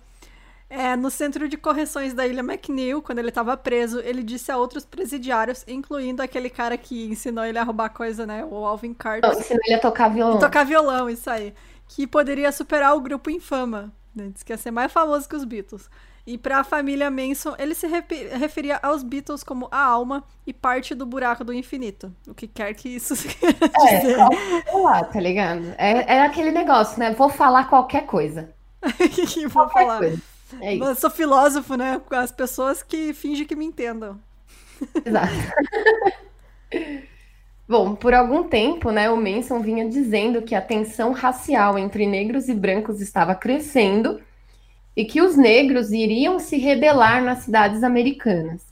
É, no centro de correções da ilha McNeil, quando ele estava preso, ele disse a outros presidiários, incluindo aquele cara que ensinou ele a roubar coisa, né? O Alvin Carter. Ensinou ele a tocar violão. Tocar violão, isso aí que poderia superar o grupo Infama. Né? Diz que ia ser mais famoso que os Beatles. E para a família Manson, ele se referia aos Beatles como a alma e parte do buraco do infinito. O que quer que isso queira é, dizer. É, lá, tá ligado? É, é aquele negócio, né? Vou falar qualquer coisa. Vou qualquer falar. Coisa. É isso. Eu sou filósofo, né? Com as pessoas que fingem que me entendam. Exato. Bom, por algum tempo, né, o Manson vinha dizendo que a tensão racial entre negros e brancos estava crescendo e que os negros iriam se rebelar nas cidades americanas.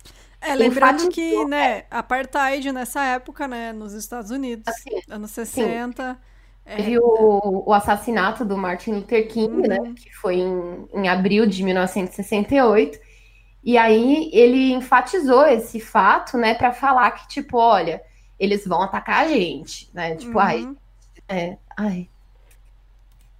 É, lembrando que, né, apartheid nessa época, né, nos Estados Unidos, assim, anos 60. É... Teve o, o, assassinato do Martin Luther King, né, uhum. que foi em, em abril de 1968. E aí ele enfatizou esse fato, né, para falar que, tipo, olha, eles vão atacar a gente, né? Tipo, uhum. ai, é, ai.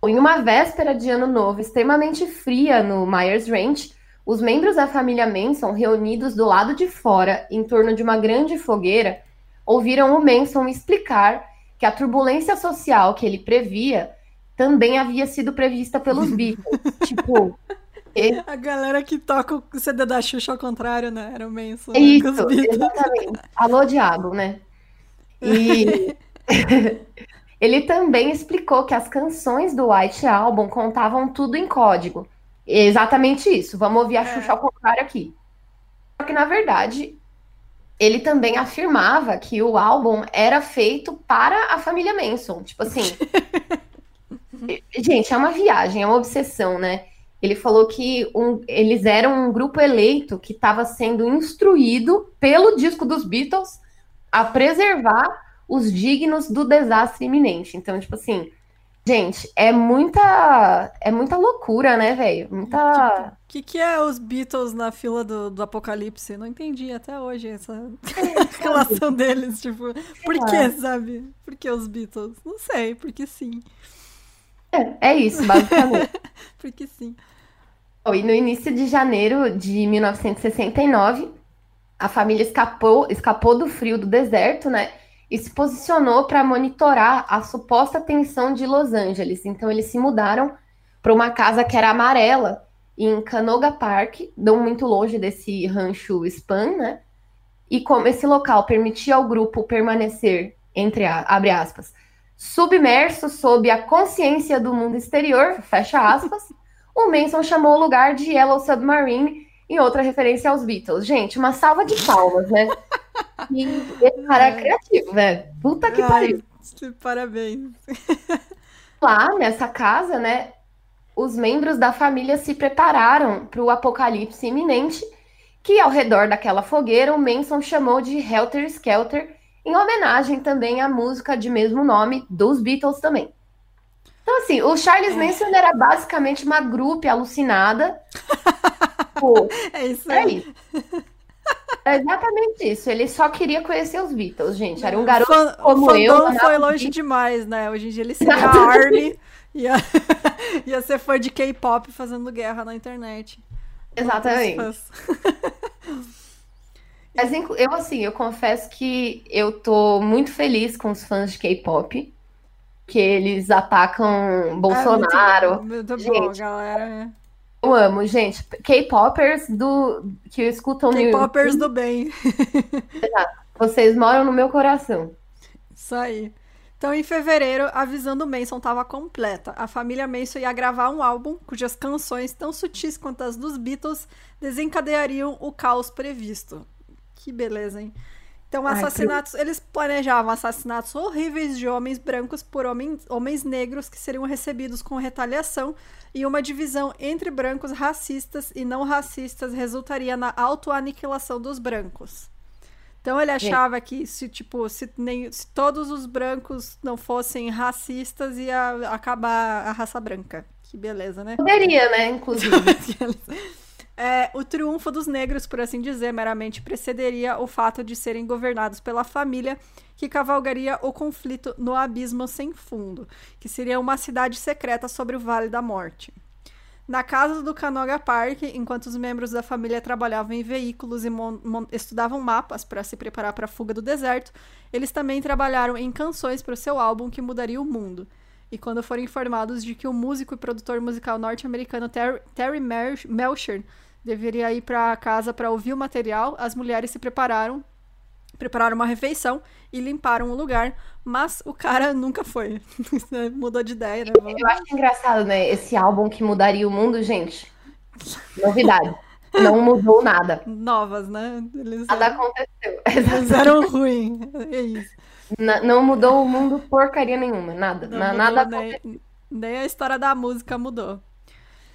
Em uma véspera de ano novo extremamente fria no Myers Ranch, os membros da família Manson, reunidos do lado de fora, em torno de uma grande fogueira, ouviram o Manson explicar que a turbulência social que ele previa também havia sido prevista pelos Beatles. tipo, a galera que toca o CD da Xuxa ao contrário, né? Era o Manson. Né? Isso, exatamente. Alô, diabo, né? E ele também explicou que as canções do White Album contavam tudo em código. Exatamente isso. Vamos ouvir a é. Xuxa ao contrário aqui. Só que, na verdade, ele também afirmava que o álbum era feito para a família Manson. Tipo assim. gente, é uma viagem, é uma obsessão, né? Ele falou que um, eles eram um grupo eleito que estava sendo instruído pelo disco dos Beatles a preservar os dignos do desastre iminente. Então, tipo assim, gente, é muita é muita loucura, né, velho? Muita O que, que é os Beatles na fila do, do apocalipse? Não entendi até hoje essa relação deles, tipo, por que, sabe? Por que os Beatles? Não sei, porque sim. É, é isso, basicamente. porque sim. E no início de janeiro de 1969, a família escapou, escapou do frio do deserto, né? E se posicionou para monitorar a suposta tensão de Los Angeles. Então eles se mudaram para uma casa que era amarela em Canoga Park, não muito longe desse rancho Spam, né? E como esse local permitia ao grupo permanecer entre a, abre aspas, submerso sob a consciência do mundo exterior, fecha aspas, o Manson chamou o lugar de Yellow Submarine em outra referência aos Beatles. Gente, uma salva de palmas, né? E esse cara é, é criativo, velho. Puta que pariu. Parabéns. Lá nessa casa, né? Os membros da família se prepararam para o apocalipse iminente, que ao redor daquela fogueira o Manson chamou de Helter Skelter, em homenagem também à música de mesmo nome dos Beatles também. Então, assim, o Charles é. Manson era basicamente uma grupo alucinada. Pô, é isso é aí. É exatamente isso. Ele só queria conhecer os Beatles, gente. Era um garoto Fã, como o eu. O foi longe demais, né? Hoje em dia ele seria a Army. Ia, ia ser fã de K-pop fazendo guerra na internet. Exatamente. Mas eu, assim, eu confesso que eu tô muito feliz com os fãs de K-pop que eles atacam Bolsonaro. É muito, muito gente, bom, galera. Eu amo, gente. K-popers do que escutam K-popers do bem. Vocês moram no meu coração. Isso aí. Então, em fevereiro, a visão do Manson estava completa. A família Manson ia gravar um álbum cujas canções, tão sutis quanto as dos Beatles, desencadeariam o caos previsto. Que beleza, hein? Então, assassinatos, Ai, que... eles planejavam assassinatos horríveis de homens brancos por homens, homens negros que seriam recebidos com retaliação e uma divisão entre brancos racistas e não racistas resultaria na autoaniquilação dos brancos. Então ele achava que se tipo se, nem, se todos os brancos não fossem racistas ia acabar a raça branca. Que beleza, né? Poderia, né? Inclusive. É, o triunfo dos negros, por assim dizer, meramente precederia o fato de serem governados pela família que cavalgaria o conflito no abismo sem fundo, que seria uma cidade secreta sobre o Vale da Morte. Na casa do Canoga Park, enquanto os membros da família trabalhavam em veículos e estudavam mapas para se preparar para a fuga do deserto, eles também trabalharam em canções para o seu álbum que mudaria o mundo. E quando foram informados de que o músico e produtor musical norte-americano Terry, Terry Melcher deveria ir para casa para ouvir o material, as mulheres se prepararam, prepararam uma refeição e limparam o lugar, mas o cara nunca foi. Mudou de ideia, né? Eu acho engraçado, né? Esse álbum que mudaria o mundo, gente. Novidade. Não mudou nada. Novas, né? Eles nada eram... aconteceu. Eles eram ruins. É isso. Não mudou o mundo porcaria nenhuma. Nada. Não nada nem, nem a história da música mudou.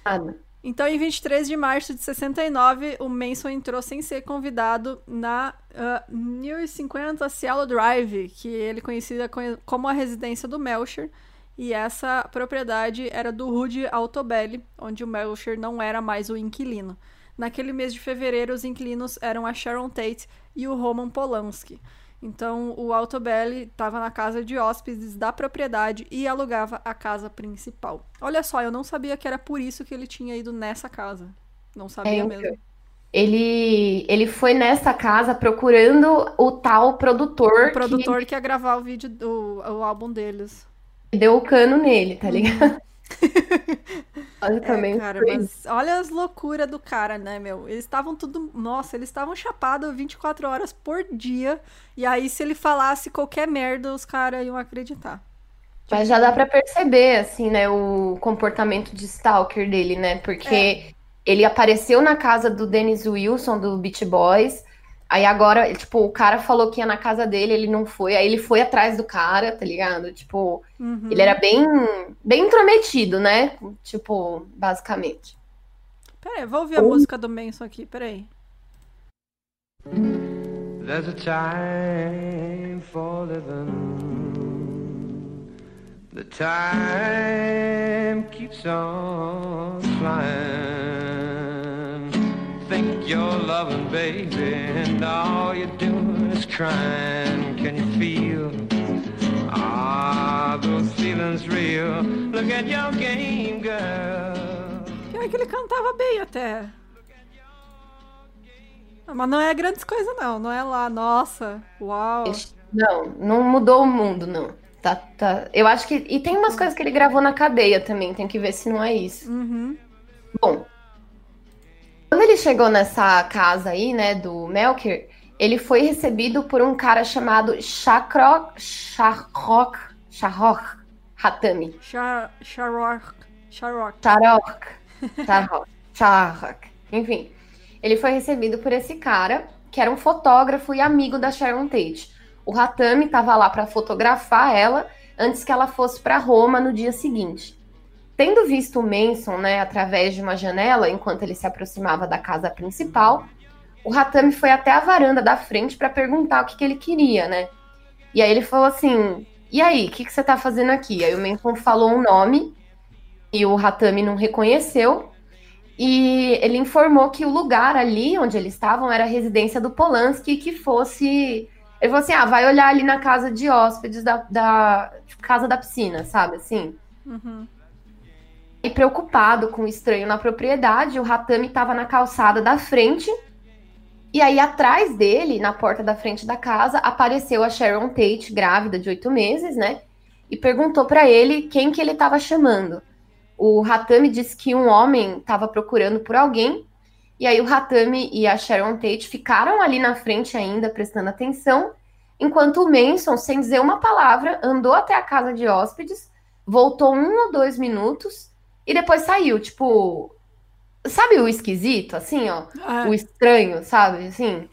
Nada. Então, em 23 de março de 69, o Manson entrou sem ser convidado na uh, New 50 Cielo Drive, que ele conhecia como a residência do Melcher, e essa propriedade era do Rudy Altobelli, onde o Melcher não era mais o inquilino. Naquele mês de fevereiro, os inquilinos eram a Sharon Tate e o Roman Polanski. Então, o Altobelli estava na casa de hóspedes da propriedade e alugava a casa principal. Olha só, eu não sabia que era por isso que ele tinha ido nessa casa. Não sabia é, mesmo. Ele, ele foi nessa casa procurando o tal produtor. O produtor que, que ia gravar o vídeo do o álbum deles. Deu o cano nele, tá ligado? Basicamente. É, cara, mas olha as loucuras do cara, né, meu? Eles estavam tudo. Nossa, eles estavam chapados 24 horas por dia. E aí, se ele falasse qualquer merda, os caras iam acreditar. Mas já dá para perceber, assim, né, o comportamento de Stalker dele, né? Porque é. ele apareceu na casa do Dennis Wilson, do Beach Boys. Aí agora, tipo, o cara falou que ia na casa dele, ele não foi. Aí ele foi atrás do cara, tá ligado? Tipo, uhum. ele era bem, bem intrometido, né? Tipo, basicamente. Peraí, vou ouvir a música do Manson aqui, peraí. There's a time for living. The time keeps on flying. You're loving, baby, and all you're doing is crying. Can you feel? Ah, those feelings real. Look at your game, girl. É que ele cantava bem até. Mas não é grandes coisas, não. Não é lá, nossa, uau. Não, não mudou o mundo, não. Tá, tá. Eu acho que. E tem umas coisas que ele gravou na cadeia também, tem que ver se não é isso. Uhum. Bom, quando ele chegou nessa casa aí, né, do Melker, ele foi recebido por um cara chamado Shakrok, Sharok, Sharok Hatami. Sharok, Sharok. Sharok. Sharok. Sharok. Enfim. ele foi recebido por esse cara, que era um fotógrafo e amigo da Sharon Tate. O Hatami estava lá para fotografar ela antes que ela fosse para Roma no dia seguinte. Tendo visto o Manson, né, através de uma janela, enquanto ele se aproximava da casa principal, o Hatami foi até a varanda da frente para perguntar o que, que, ele queria, né? E aí ele falou assim: E aí, o que, que você tá fazendo aqui? Aí o Manson falou um nome e o Hatami não reconheceu. E ele informou que o lugar ali onde eles estavam era a residência do Polanski, que fosse. Ele falou assim: ah, vai olhar ali na casa de hóspedes da, da casa da piscina, sabe? Assim. Uhum. E preocupado com o estranho na propriedade, o Hatami estava na calçada da frente. E aí, atrás dele, na porta da frente da casa, apareceu a Sharon Tate, grávida de oito meses, né? E perguntou para ele quem que ele estava chamando o Hatami disse que um homem estava procurando por alguém, e aí o Hatami e a Sharon Tate ficaram ali na frente ainda, prestando atenção, enquanto o Manson, sem dizer uma palavra, andou até a casa de hóspedes, voltou um ou dois minutos e depois saiu, tipo. Sabe o esquisito, assim, ó? É. O estranho, sabe? Assim.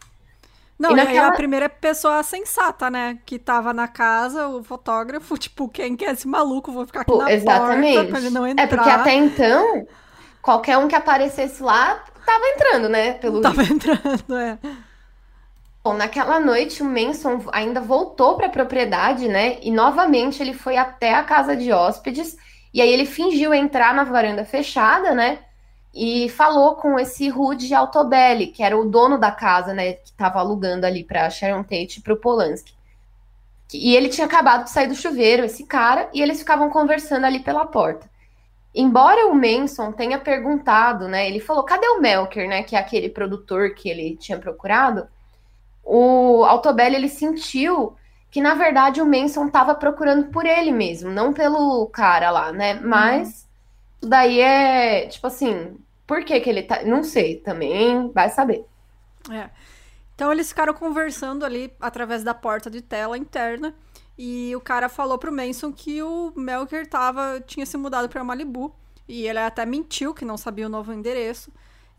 Não, e, naquela... a primeira pessoa sensata, né? Que tava na casa, o fotógrafo, tipo, quem que é esse maluco? Vou ficar aqui Pô, na exatamente. porta pra ele não entrar. É porque até então, qualquer um que aparecesse lá tava entrando, né? Pelo tava entrando, é. Bom, naquela noite o Manson ainda voltou para a propriedade, né? E novamente ele foi até a casa de hóspedes e aí ele fingiu entrar na varanda fechada, né? e falou com esse Rudy Altobelli, que era o dono da casa, né, que estava alugando ali para Sharon Tate e para o Polanski. E ele tinha acabado de sair do chuveiro, esse cara, e eles ficavam conversando ali pela porta. Embora o Manson tenha perguntado, né, ele falou, cadê o Melker, né, que é aquele produtor que ele tinha procurado, o Altobelli, ele sentiu que, na verdade, o Manson estava procurando por ele mesmo, não pelo cara lá, né, mas... Uhum daí é, tipo assim, por que que ele tá. Não sei, também vai saber. É. Então eles ficaram conversando ali através da porta de tela interna. E o cara falou pro Manson que o Melker tava, tinha se mudado para Malibu. E ele até mentiu que não sabia o novo endereço.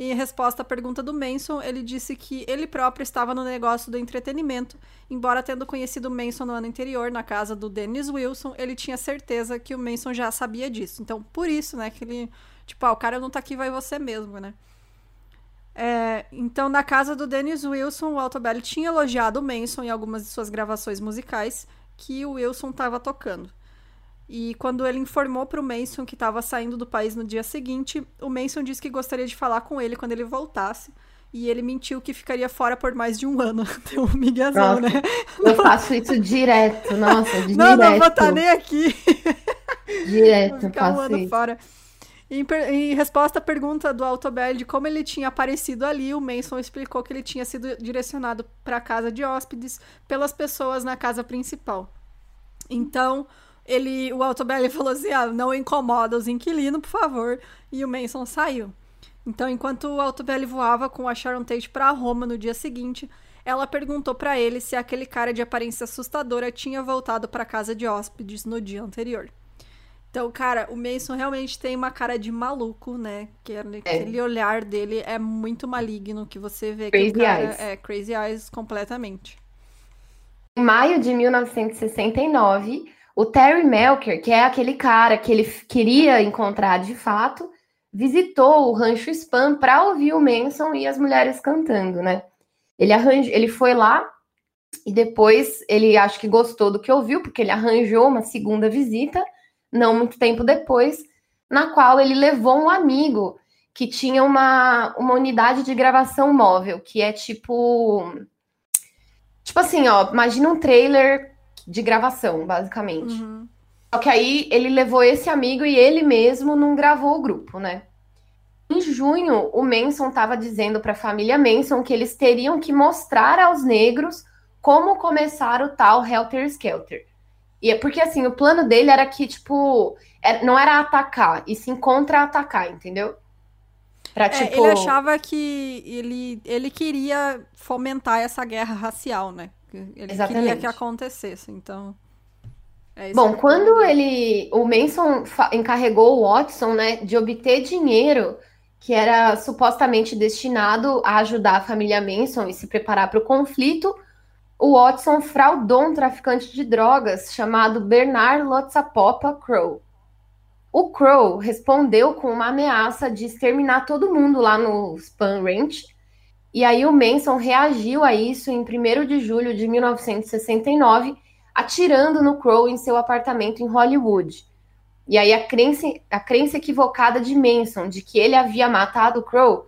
Em resposta à pergunta do Manson, ele disse que ele próprio estava no negócio do entretenimento, embora tendo conhecido o Manson no ano anterior, na casa do Dennis Wilson, ele tinha certeza que o Manson já sabia disso. Então, por isso, né, que ele. Tipo, ah, o cara não tá aqui, vai você mesmo, né? É, então, na casa do Dennis Wilson, o Altobelli tinha elogiado o Manson em algumas de suas gravações musicais que o Wilson estava tocando. E quando ele informou para o Manson que estava saindo do país no dia seguinte, o Manson disse que gostaria de falar com ele quando ele voltasse. E ele mentiu que ficaria fora por mais de um ano. Deu um miguezão, né? Eu faço isso direto, nossa, direto. Não, não vou estar tá nem aqui. Direto, vou ficar um ano isso. fora. Em, em, resposta à pergunta do Altobel de como ele tinha aparecido ali, o Manson explicou que ele tinha sido direcionado para a casa de hóspedes pelas pessoas na casa principal. Então, ele, o Altobelli falou assim: ah, não incomoda os inquilinos, por favor. E o Manson saiu. Então, enquanto o Altobelli voava com a Sharon Tate para Roma no dia seguinte, ela perguntou para ele se aquele cara de aparência assustadora tinha voltado para casa de hóspedes no dia anterior. Então, cara, o Mason realmente tem uma cara de maluco, né? Que é. aquele olhar dele é muito maligno que você vê crazy que cara eyes. é crazy eyes completamente. Em maio de 1969, o Terry Melker, que é aquele cara que ele queria encontrar de fato, visitou o Rancho Spam para ouvir o Manson e as mulheres cantando, né? Ele arranjou, ele foi lá e depois ele acho que gostou do que ouviu, porque ele arranjou uma segunda visita, não muito tempo depois, na qual ele levou um amigo que tinha uma, uma unidade de gravação móvel, que é tipo. Tipo assim, ó, imagina um trailer de gravação, basicamente. Uhum. Só que aí ele levou esse amigo e ele mesmo não gravou o grupo, né? Em junho, o Manson estava dizendo para a família Manson que eles teriam que mostrar aos negros como começar o tal Helter Skelter. E é porque assim, o plano dele era que, tipo, não era atacar, e sim contra-atacar, entendeu? Pra, é, tipo... Ele achava que ele, ele queria fomentar essa guerra racial, né? Ele Exatamente. queria que acontecesse, então. É Bom, quando ele. O Manson encarregou o Watson, né, de obter dinheiro que era supostamente destinado a ajudar a família Manson e se preparar para o conflito, o Watson fraudou um traficante de drogas chamado Bernard Lotsapopa Crow. O Crow respondeu com uma ameaça de exterminar todo mundo lá no Spam Ranch, e aí o Manson reagiu a isso em 1 de julho de 1969, atirando no Crow em seu apartamento em Hollywood. E aí a crença, a crença equivocada de Manson de que ele havia matado o Crow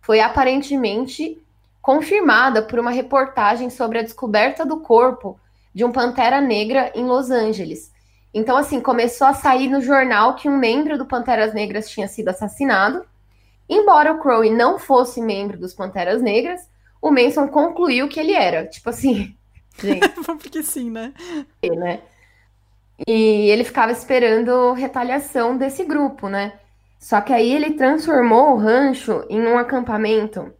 foi aparentemente confirmada por uma reportagem sobre a descoberta do corpo de um pantera negra em Los Angeles. Então, assim, começou a sair no jornal que um membro do Panteras Negras tinha sido assassinado. Embora o Crowe não fosse membro dos Panteras Negras, o Manson concluiu que ele era. Tipo assim. Gente. Porque sim, né? né? E ele ficava esperando retaliação desse grupo, né? Só que aí ele transformou o rancho em um acampamento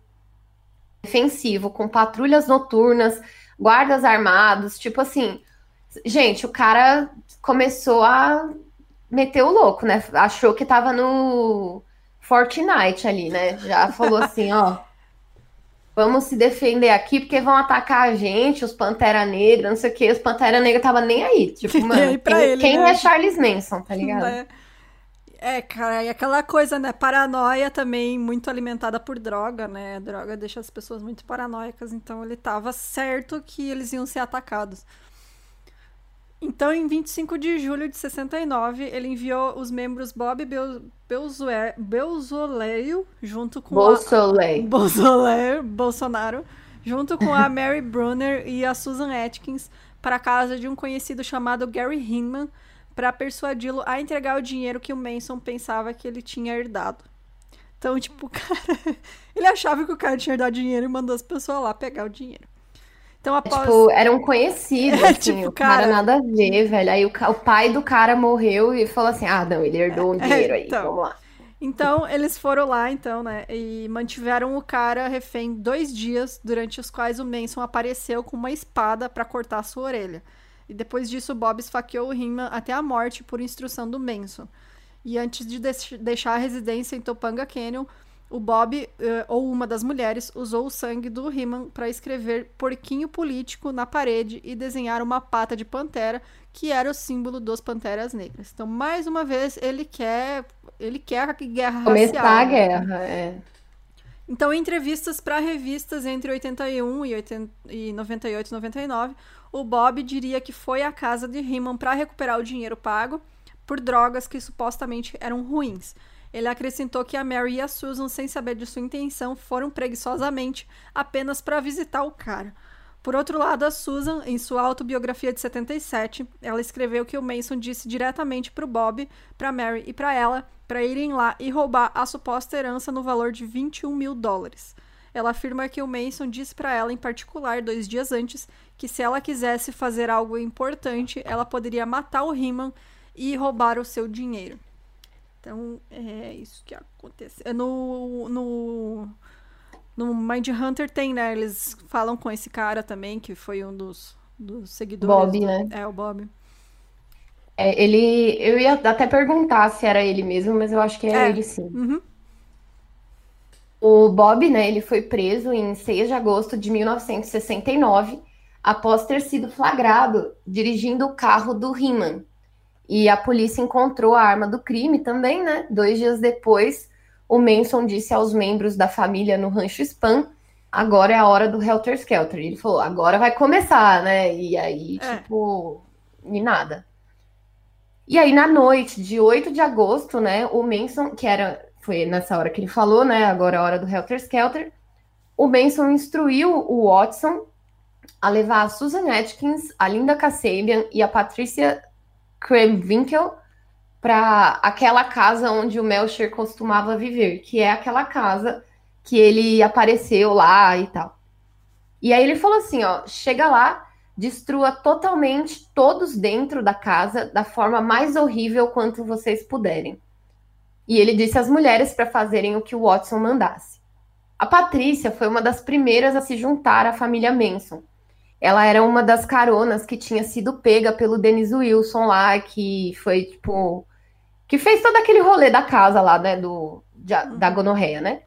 defensivo, com patrulhas noturnas, guardas armados, tipo assim. Gente, o cara começou a meter o louco, né? Achou que tava no Fortnite ali, né? Já falou assim, ó. Vamos se defender aqui, porque vão atacar a gente, os Pantera Negra, não sei o que. Os Pantera Negra tava nem aí. Tipo, mano, aí quem, ele, quem né? é Charles Manson, tá ligado? É. É, cara, e aquela coisa, né? Paranoia também muito alimentada por droga, né? A droga deixa as pessoas muito paranoicas, então ele tava certo que eles iam ser atacados. Então, em 25 de julho de 69, ele enviou os membros Bob Belzoleio junto com a... Bolsoleil. Bolsonaro, junto com a Mary Brunner e a Susan Atkins para a casa de um conhecido chamado Gary Hinman, para persuadi-lo a entregar o dinheiro que o Manson pensava que ele tinha herdado. Então, tipo, o cara. Ele achava que o cara tinha herdado dinheiro e mandou as pessoas lá pegar o dinheiro. Então, após... Tipo, era um conhecido, é, assim, tipo, o cara... cara... nada a ver, velho. Aí o, o, pai do cara morreu e falou assim, ah, não, ele herdou um é, dinheiro aí, então... vamos lá. Então, eles foram lá, então, né, e mantiveram o cara refém dois dias, durante os quais o Manson apareceu com uma espada para cortar sua orelha. E depois disso, Bob esfaqueou o Hinman até a morte por instrução do Manson. E antes de deixar a residência em Topanga Canyon, o Bob, uh, ou uma das mulheres, usou o sangue do Hinman para escrever porquinho político na parede e desenhar uma pata de pantera, que era o símbolo dos panteras negras. Então, mais uma vez, ele quer, ele quer a guerra Começar racial. A guerra, é. Então, em entrevistas para revistas entre 81 e, 80, e 98 e 99, o Bob diria que foi à casa de Riemann para recuperar o dinheiro pago por drogas que supostamente eram ruins. Ele acrescentou que a Mary e a Susan, sem saber de sua intenção, foram preguiçosamente apenas para visitar o cara. Por outro lado, a Susan, em sua autobiografia de 77, ela escreveu que o Mason disse diretamente para o Bob, para Mary e para ela para irem lá e roubar a suposta herança no valor de 21 mil dólares. Ela afirma que o Mason disse para ela, em particular, dois dias antes, que se ela quisesse fazer algo importante, ela poderia matar o Riemann e roubar o seu dinheiro. Então, é isso que aconteceu. É no, no, no Mind Hunter tem, né? Eles falam com esse cara também, que foi um dos, dos seguidores. Bob, do, né? É, o Bob. É, ele. Eu ia até perguntar se era ele mesmo, mas eu acho que é, é. ele sim. Uhum. O Bob, né, ele foi preso em 6 de agosto de 1969, após ter sido flagrado dirigindo o carro do Riemann. E a polícia encontrou a arma do crime também, né? Dois dias depois, o Manson disse aos membros da família no Rancho Spam, agora é a hora do Helter Skelter. Ele falou, agora vai começar, né? E aí, é. tipo, e nada. E aí, na noite de 8 de agosto, né, o Manson, que era foi nessa hora que ele falou, né? Agora é a hora do Helter Skelter. O Benson instruiu o Watson a levar a Susan Atkins, a Linda Kasabian e a Patricia Kremwinkel para aquela casa onde o Melcher costumava viver, que é aquela casa que ele apareceu lá e tal. E aí ele falou assim, ó, chega lá, destrua totalmente todos dentro da casa da forma mais horrível quanto vocês puderem e ele disse às mulheres para fazerem o que o Watson mandasse. A Patrícia foi uma das primeiras a se juntar à família Manson. Ela era uma das caronas que tinha sido pega pelo Dennis Wilson lá, que foi tipo. que fez todo aquele rolê da casa lá, né? Do, de, uhum. da gonorreia, né?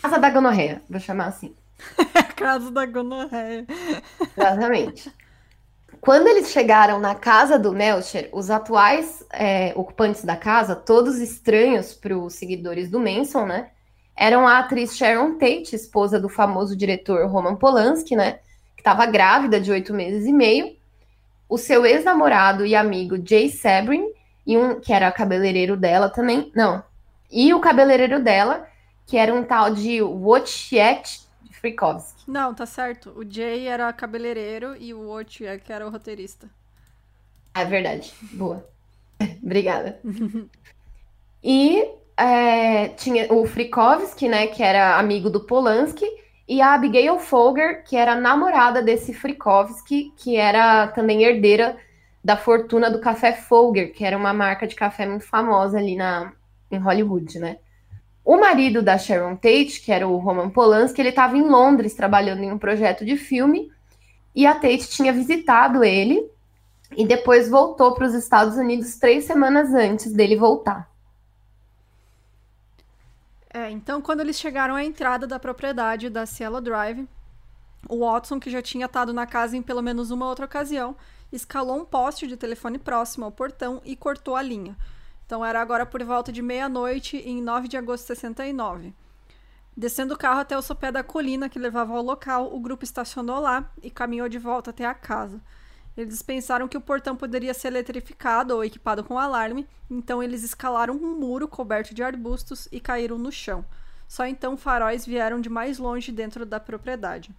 Casa da gonorreia, vou chamar assim. casa da gonorreia. Exatamente. Quando eles chegaram na casa do Melcher, os atuais é, ocupantes da casa, todos estranhos para os seguidores do Manson, né? Eram a atriz Sharon Tate, esposa do famoso diretor Roman Polanski, né? Estava grávida de oito meses e meio. O seu ex-namorado e amigo Jay Sabrin, e um que era cabeleireiro dela também. Não. E o cabeleireiro dela, que era um tal de Wojciech Frikovski. Não, tá certo. O Jay era cabeleireiro e o Wojciech era o roteirista. É verdade. Boa. Obrigada. e é, tinha o Frikovski, né, que era amigo do Polanski, e a Abigail Folger, que era namorada desse Frikovski, que era também herdeira da fortuna do café Folger, que era uma marca de café muito famosa ali na, em Hollywood, né? O marido da Sharon Tate, que era o Roman Polanski, ele estava em Londres trabalhando em um projeto de filme e a Tate tinha visitado ele e depois voltou para os Estados Unidos três semanas antes dele voltar. É, então quando eles chegaram à entrada da propriedade da Cielo Drive, o Watson, que já tinha estado na casa em pelo menos uma outra ocasião, escalou um poste de telefone próximo ao portão e cortou a linha. Então era agora por volta de meia-noite, em 9 de agosto de 69. Descendo o carro até o sopé da colina que levava ao local, o grupo estacionou lá e caminhou de volta até a casa. Eles pensaram que o portão poderia ser eletrificado ou equipado com alarme, então eles escalaram um muro coberto de arbustos e caíram no chão. Só então faróis vieram de mais longe dentro da propriedade.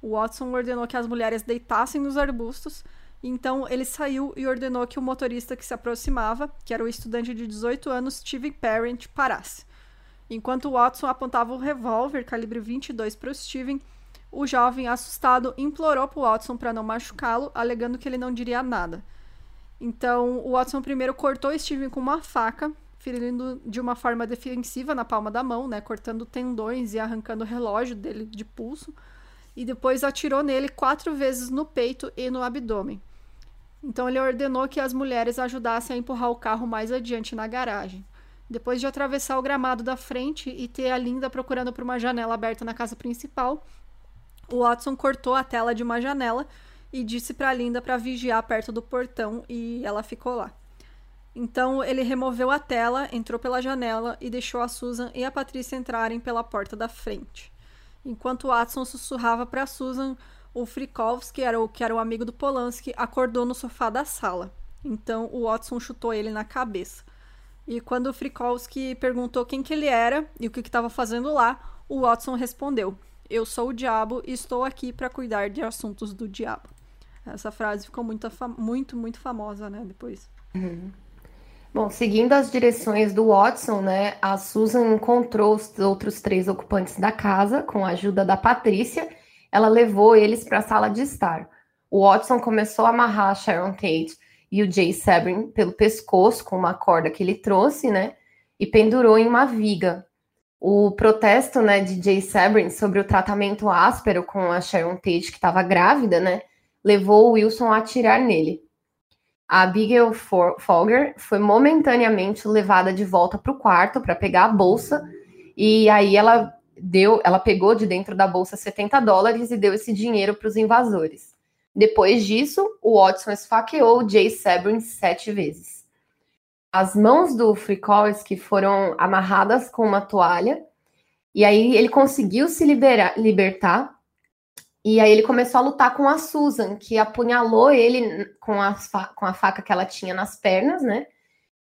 O Watson ordenou que as mulheres deitassem nos arbustos, então ele saiu e ordenou que o motorista que se aproximava, que era o estudante de 18 anos, Steve Parent, parasse. Enquanto Watson apontava o revólver calibre 22 para o Steven, o jovem, assustado, implorou para Watson para não machucá-lo, alegando que ele não diria nada. Então, o Watson primeiro cortou Steven com uma faca, ferindo de uma forma defensiva na palma da mão, né, cortando tendões e arrancando o relógio dele de pulso, e depois atirou nele quatro vezes no peito e no abdômen. Então ele ordenou que as mulheres ajudassem a empurrar o carro mais adiante na garagem. Depois de atravessar o gramado da frente e ter a Linda procurando por uma janela aberta na casa principal, o Watson cortou a tela de uma janela e disse para Linda para vigiar perto do portão e ela ficou lá. Então ele removeu a tela, entrou pela janela e deixou a Susan e a Patrícia entrarem pela porta da frente. Enquanto Watson sussurrava para Susan o Frikovski, era o, que era o amigo do Polanski, acordou no sofá da sala. Então o Watson chutou ele na cabeça. E quando o Frikovski perguntou quem que ele era e o que estava fazendo lá, o Watson respondeu: Eu sou o diabo e estou aqui para cuidar de assuntos do diabo. Essa frase ficou muito, muito, muito famosa, né? Depois. Uhum. Bom, seguindo as direções do Watson, né, a Susan encontrou os outros três ocupantes da casa com a ajuda da Patrícia ela levou eles para a sala de estar. O Watson começou a amarrar a Sharon Tate e o Jay Sabrin pelo pescoço com uma corda que ele trouxe, né? E pendurou em uma viga. O protesto, né, de Jay Sabrin sobre o tratamento áspero com a Sharon Tate, que estava grávida, né, levou o Wilson a atirar nele. A Abigail Folger foi momentaneamente levada de volta para o quarto para pegar a bolsa e aí ela deu, ela pegou de dentro da bolsa 70 dólares e deu esse dinheiro para os invasores. Depois disso, o Watson esfaqueou Jay Sebring sete vezes. As mãos do Frikowski foram amarradas com uma toalha, e aí ele conseguiu se liberar, libertar, e aí ele começou a lutar com a Susan, que apunhalou ele com a, com a faca que ela tinha nas pernas, né?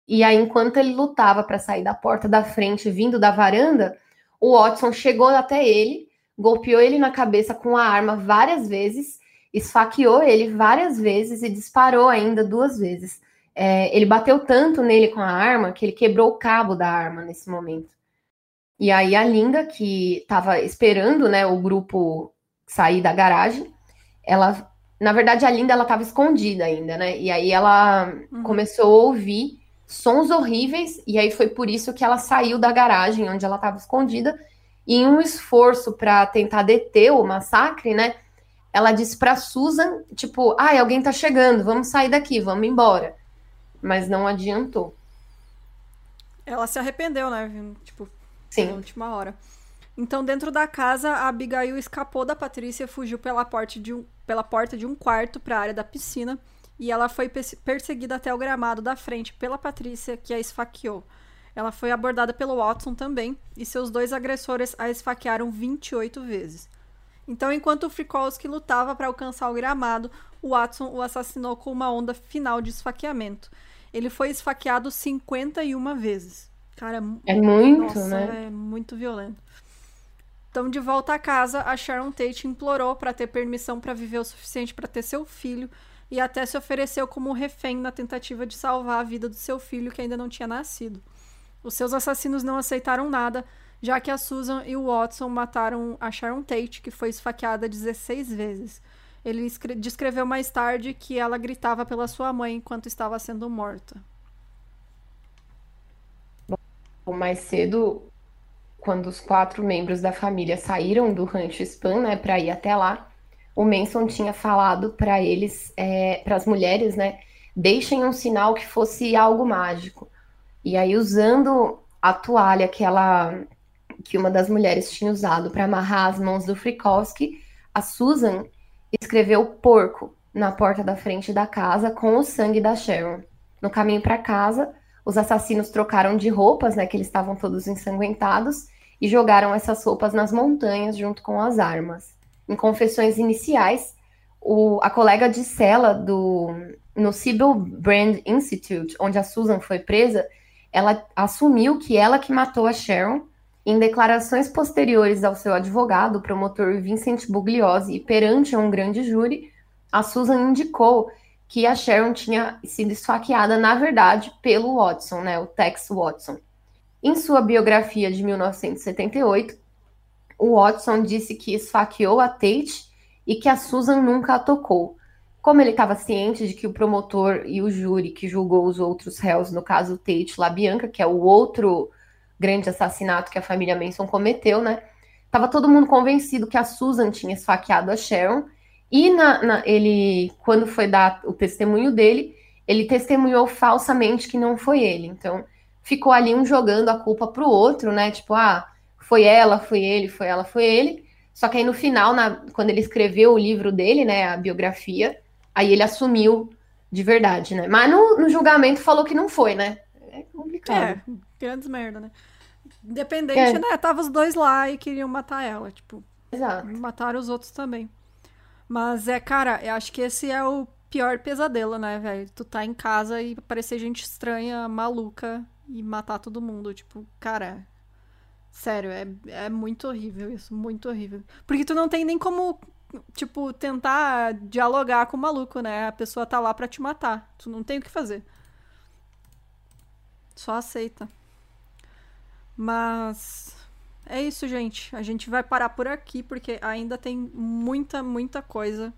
E aí, enquanto ele lutava para sair da porta da frente, vindo da varanda, o Watson chegou até ele, golpeou ele na cabeça com a arma várias vezes, esfaqueou ele várias vezes e disparou ainda duas vezes. É, ele bateu tanto nele com a arma que ele quebrou o cabo da arma nesse momento. E aí a Linda, que estava esperando né, o grupo sair da garagem, ela, na verdade, a Linda ela estava escondida ainda, né? E aí ela uhum. começou a ouvir sons horríveis, e aí foi por isso que ela saiu da garagem onde ela estava escondida, e em um esforço para tentar deter o massacre, né? Ela disse para Susan, tipo, ai, ah, alguém tá chegando, vamos sair daqui, vamos embora. Mas não adiantou. Ela se arrependeu, né? Tipo, Sim. Na última hora. Então, dentro da casa, a Abigail escapou da Patrícia, fugiu pela porta de um, pela porta de um quarto para a área da piscina e ela foi perseguida até o gramado da frente pela Patrícia, que a esfaqueou. Ela foi abordada pelo Watson também, e seus dois agressores a esfaquearam 28 vezes. Então, enquanto o Frikowski lutava para alcançar o gramado, o Watson o assassinou com uma onda final de esfaqueamento. Ele foi esfaqueado 51 vezes. Cara, é muito, nossa, né? É muito violento. Então, de volta a casa, a Sharon Tate implorou para ter permissão para viver o suficiente para ter seu filho e até se ofereceu como refém na tentativa de salvar a vida do seu filho que ainda não tinha nascido. Os seus assassinos não aceitaram nada, já que a Susan e o Watson mataram a Sharon Tate, que foi esfaqueada 16 vezes. Ele descreveu mais tarde que ela gritava pela sua mãe enquanto estava sendo morta. Mais cedo, quando os quatro membros da família saíram do rancho Spam, né, para ir até lá, o Manson tinha falado para eles, é, para as mulheres, né, deixem um sinal que fosse algo mágico. E aí, usando a toalha que ela, que uma das mulheres tinha usado para amarrar as mãos do Frikowski, a Susan escreveu porco na porta da frente da casa com o sangue da Sharon. No caminho para casa, os assassinos trocaram de roupas, né, que eles estavam todos ensanguentados, e jogaram essas roupas nas montanhas junto com as armas em confissões iniciais, o, a colega de cela do no Sybil Brand Institute, onde a Susan foi presa, ela assumiu que ela que matou a Sharon. Em declarações posteriores ao seu advogado, o promotor Vincent Bugliosi, e perante um grande júri, a Susan indicou que a Sharon tinha sido esfaqueada, na verdade, pelo Watson, né, o Tex Watson. Em sua biografia de 1978, o Watson disse que esfaqueou a Tate e que a Susan nunca a tocou. Como ele estava ciente de que o promotor e o júri que julgou os outros réus, no caso Tate LaBianca, que é o outro grande assassinato que a família Manson cometeu, né? Tava todo mundo convencido que a Susan tinha esfaqueado a Sharon. E na, na, ele, quando foi dar o testemunho dele, ele testemunhou falsamente que não foi ele. Então, ficou ali um jogando a culpa pro outro, né? Tipo, ah, foi ela, foi ele, foi ela, foi ele. Só que aí no final, na, quando ele escreveu o livro dele, né, a biografia, aí ele assumiu de verdade, né? Mas no, no julgamento falou que não foi, né? É complicado. É, grandes merda, né? Independente, é. né? Tava os dois lá e queriam matar ela, tipo. Exato. Mataram os outros também. Mas é, cara, eu acho que esse é o pior pesadelo, né, velho? Tu tá em casa e aparecer gente estranha, maluca e matar todo mundo. Tipo, cara, Sério, é, é muito horrível isso, muito horrível. Porque tu não tem nem como, tipo, tentar dialogar com o maluco, né? A pessoa tá lá pra te matar. Tu não tem o que fazer. Só aceita. Mas é isso, gente. A gente vai parar por aqui porque ainda tem muita, muita coisa.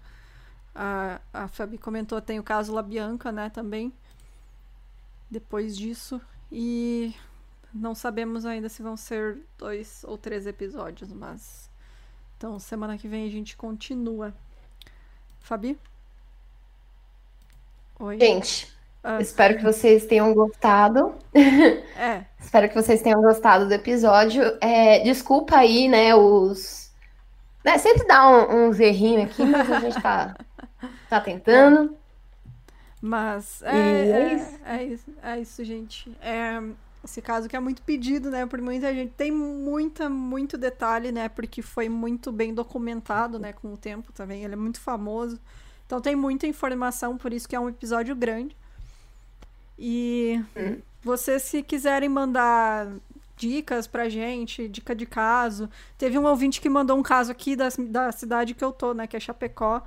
A, a Fabi comentou, tem o caso Labianca, né, também. Depois disso. E não sabemos ainda se vão ser dois ou três episódios, mas. Então, semana que vem a gente continua. Fabi? Oi. Gente, ah. espero que vocês tenham gostado. É. espero que vocês tenham gostado do episódio. É, desculpa aí, né, os. Né, sempre dá um, uns errinhos aqui, mas a gente tá, tá tentando. Mas é, é, é, isso. é, isso. É isso, gente. É, esse caso que é muito pedido, né, por muita gente. Tem muita, muito detalhe, né, porque foi muito bem documentado, né, com o tempo também. Ele é muito famoso. Então tem muita informação, por isso que é um episódio grande. E hum. vocês, se quiserem mandar dicas pra gente, dica de caso. Teve um ouvinte que mandou um caso aqui da, da cidade que eu tô, né, que é Chapecó,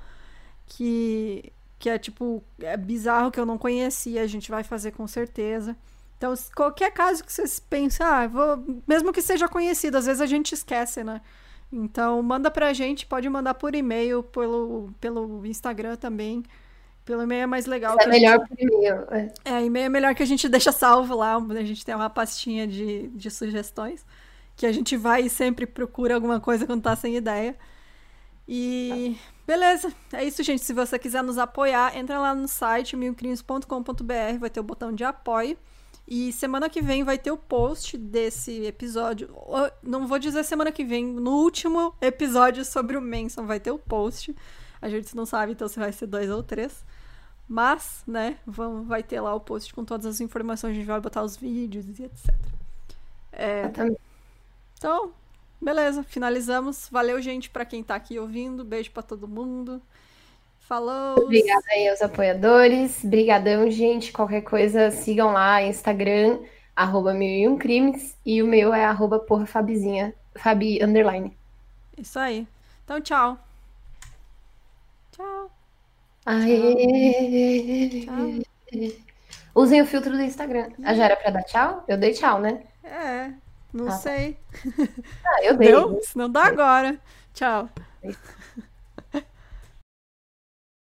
que, que é tipo, é bizarro que eu não conhecia, a gente vai fazer com certeza. Então, qualquer caso que vocês pensem, ah, vou, mesmo que seja conhecido, às vezes a gente esquece, né? Então, manda pra gente, pode mandar por e-mail, pelo, pelo Instagram também. Pelo e-mail é mais legal. É melhor gente... por e-mail. É. é, e-mail é melhor que a gente deixa salvo lá, a gente tem uma pastinha de, de sugestões, que a gente vai e sempre procura alguma coisa quando tá sem ideia. E beleza, é isso, gente. Se você quiser nos apoiar, entra lá no site milcrimes.com.br, vai ter o botão de apoio. E semana que vem vai ter o post desse episódio. Não vou dizer semana que vem, no último episódio sobre o Manson vai ter o post. A gente não sabe, então se vai ser dois ou três. Mas, né, vamos, vai ter lá o post com todas as informações, a gente vai botar os vídeos e etc. É, então, beleza, finalizamos. Valeu, gente, para quem tá aqui ouvindo. Beijo para todo mundo. Falou. Obrigada aí aos apoiadores. Brigadão, gente. Qualquer coisa, sigam lá, Instagram, arroba mil e um crimes. E o meu é arroba porra Fabizinha, Fabi underline. Isso aí. Então, tchau. Tchau. Aê. Tchau. Usem o filtro do Instagram. Ah, já era pra dar tchau? Eu dei tchau, né? É, não ah, tá. sei. Ah, eu dei. Deu? Se não dá agora. Tchau.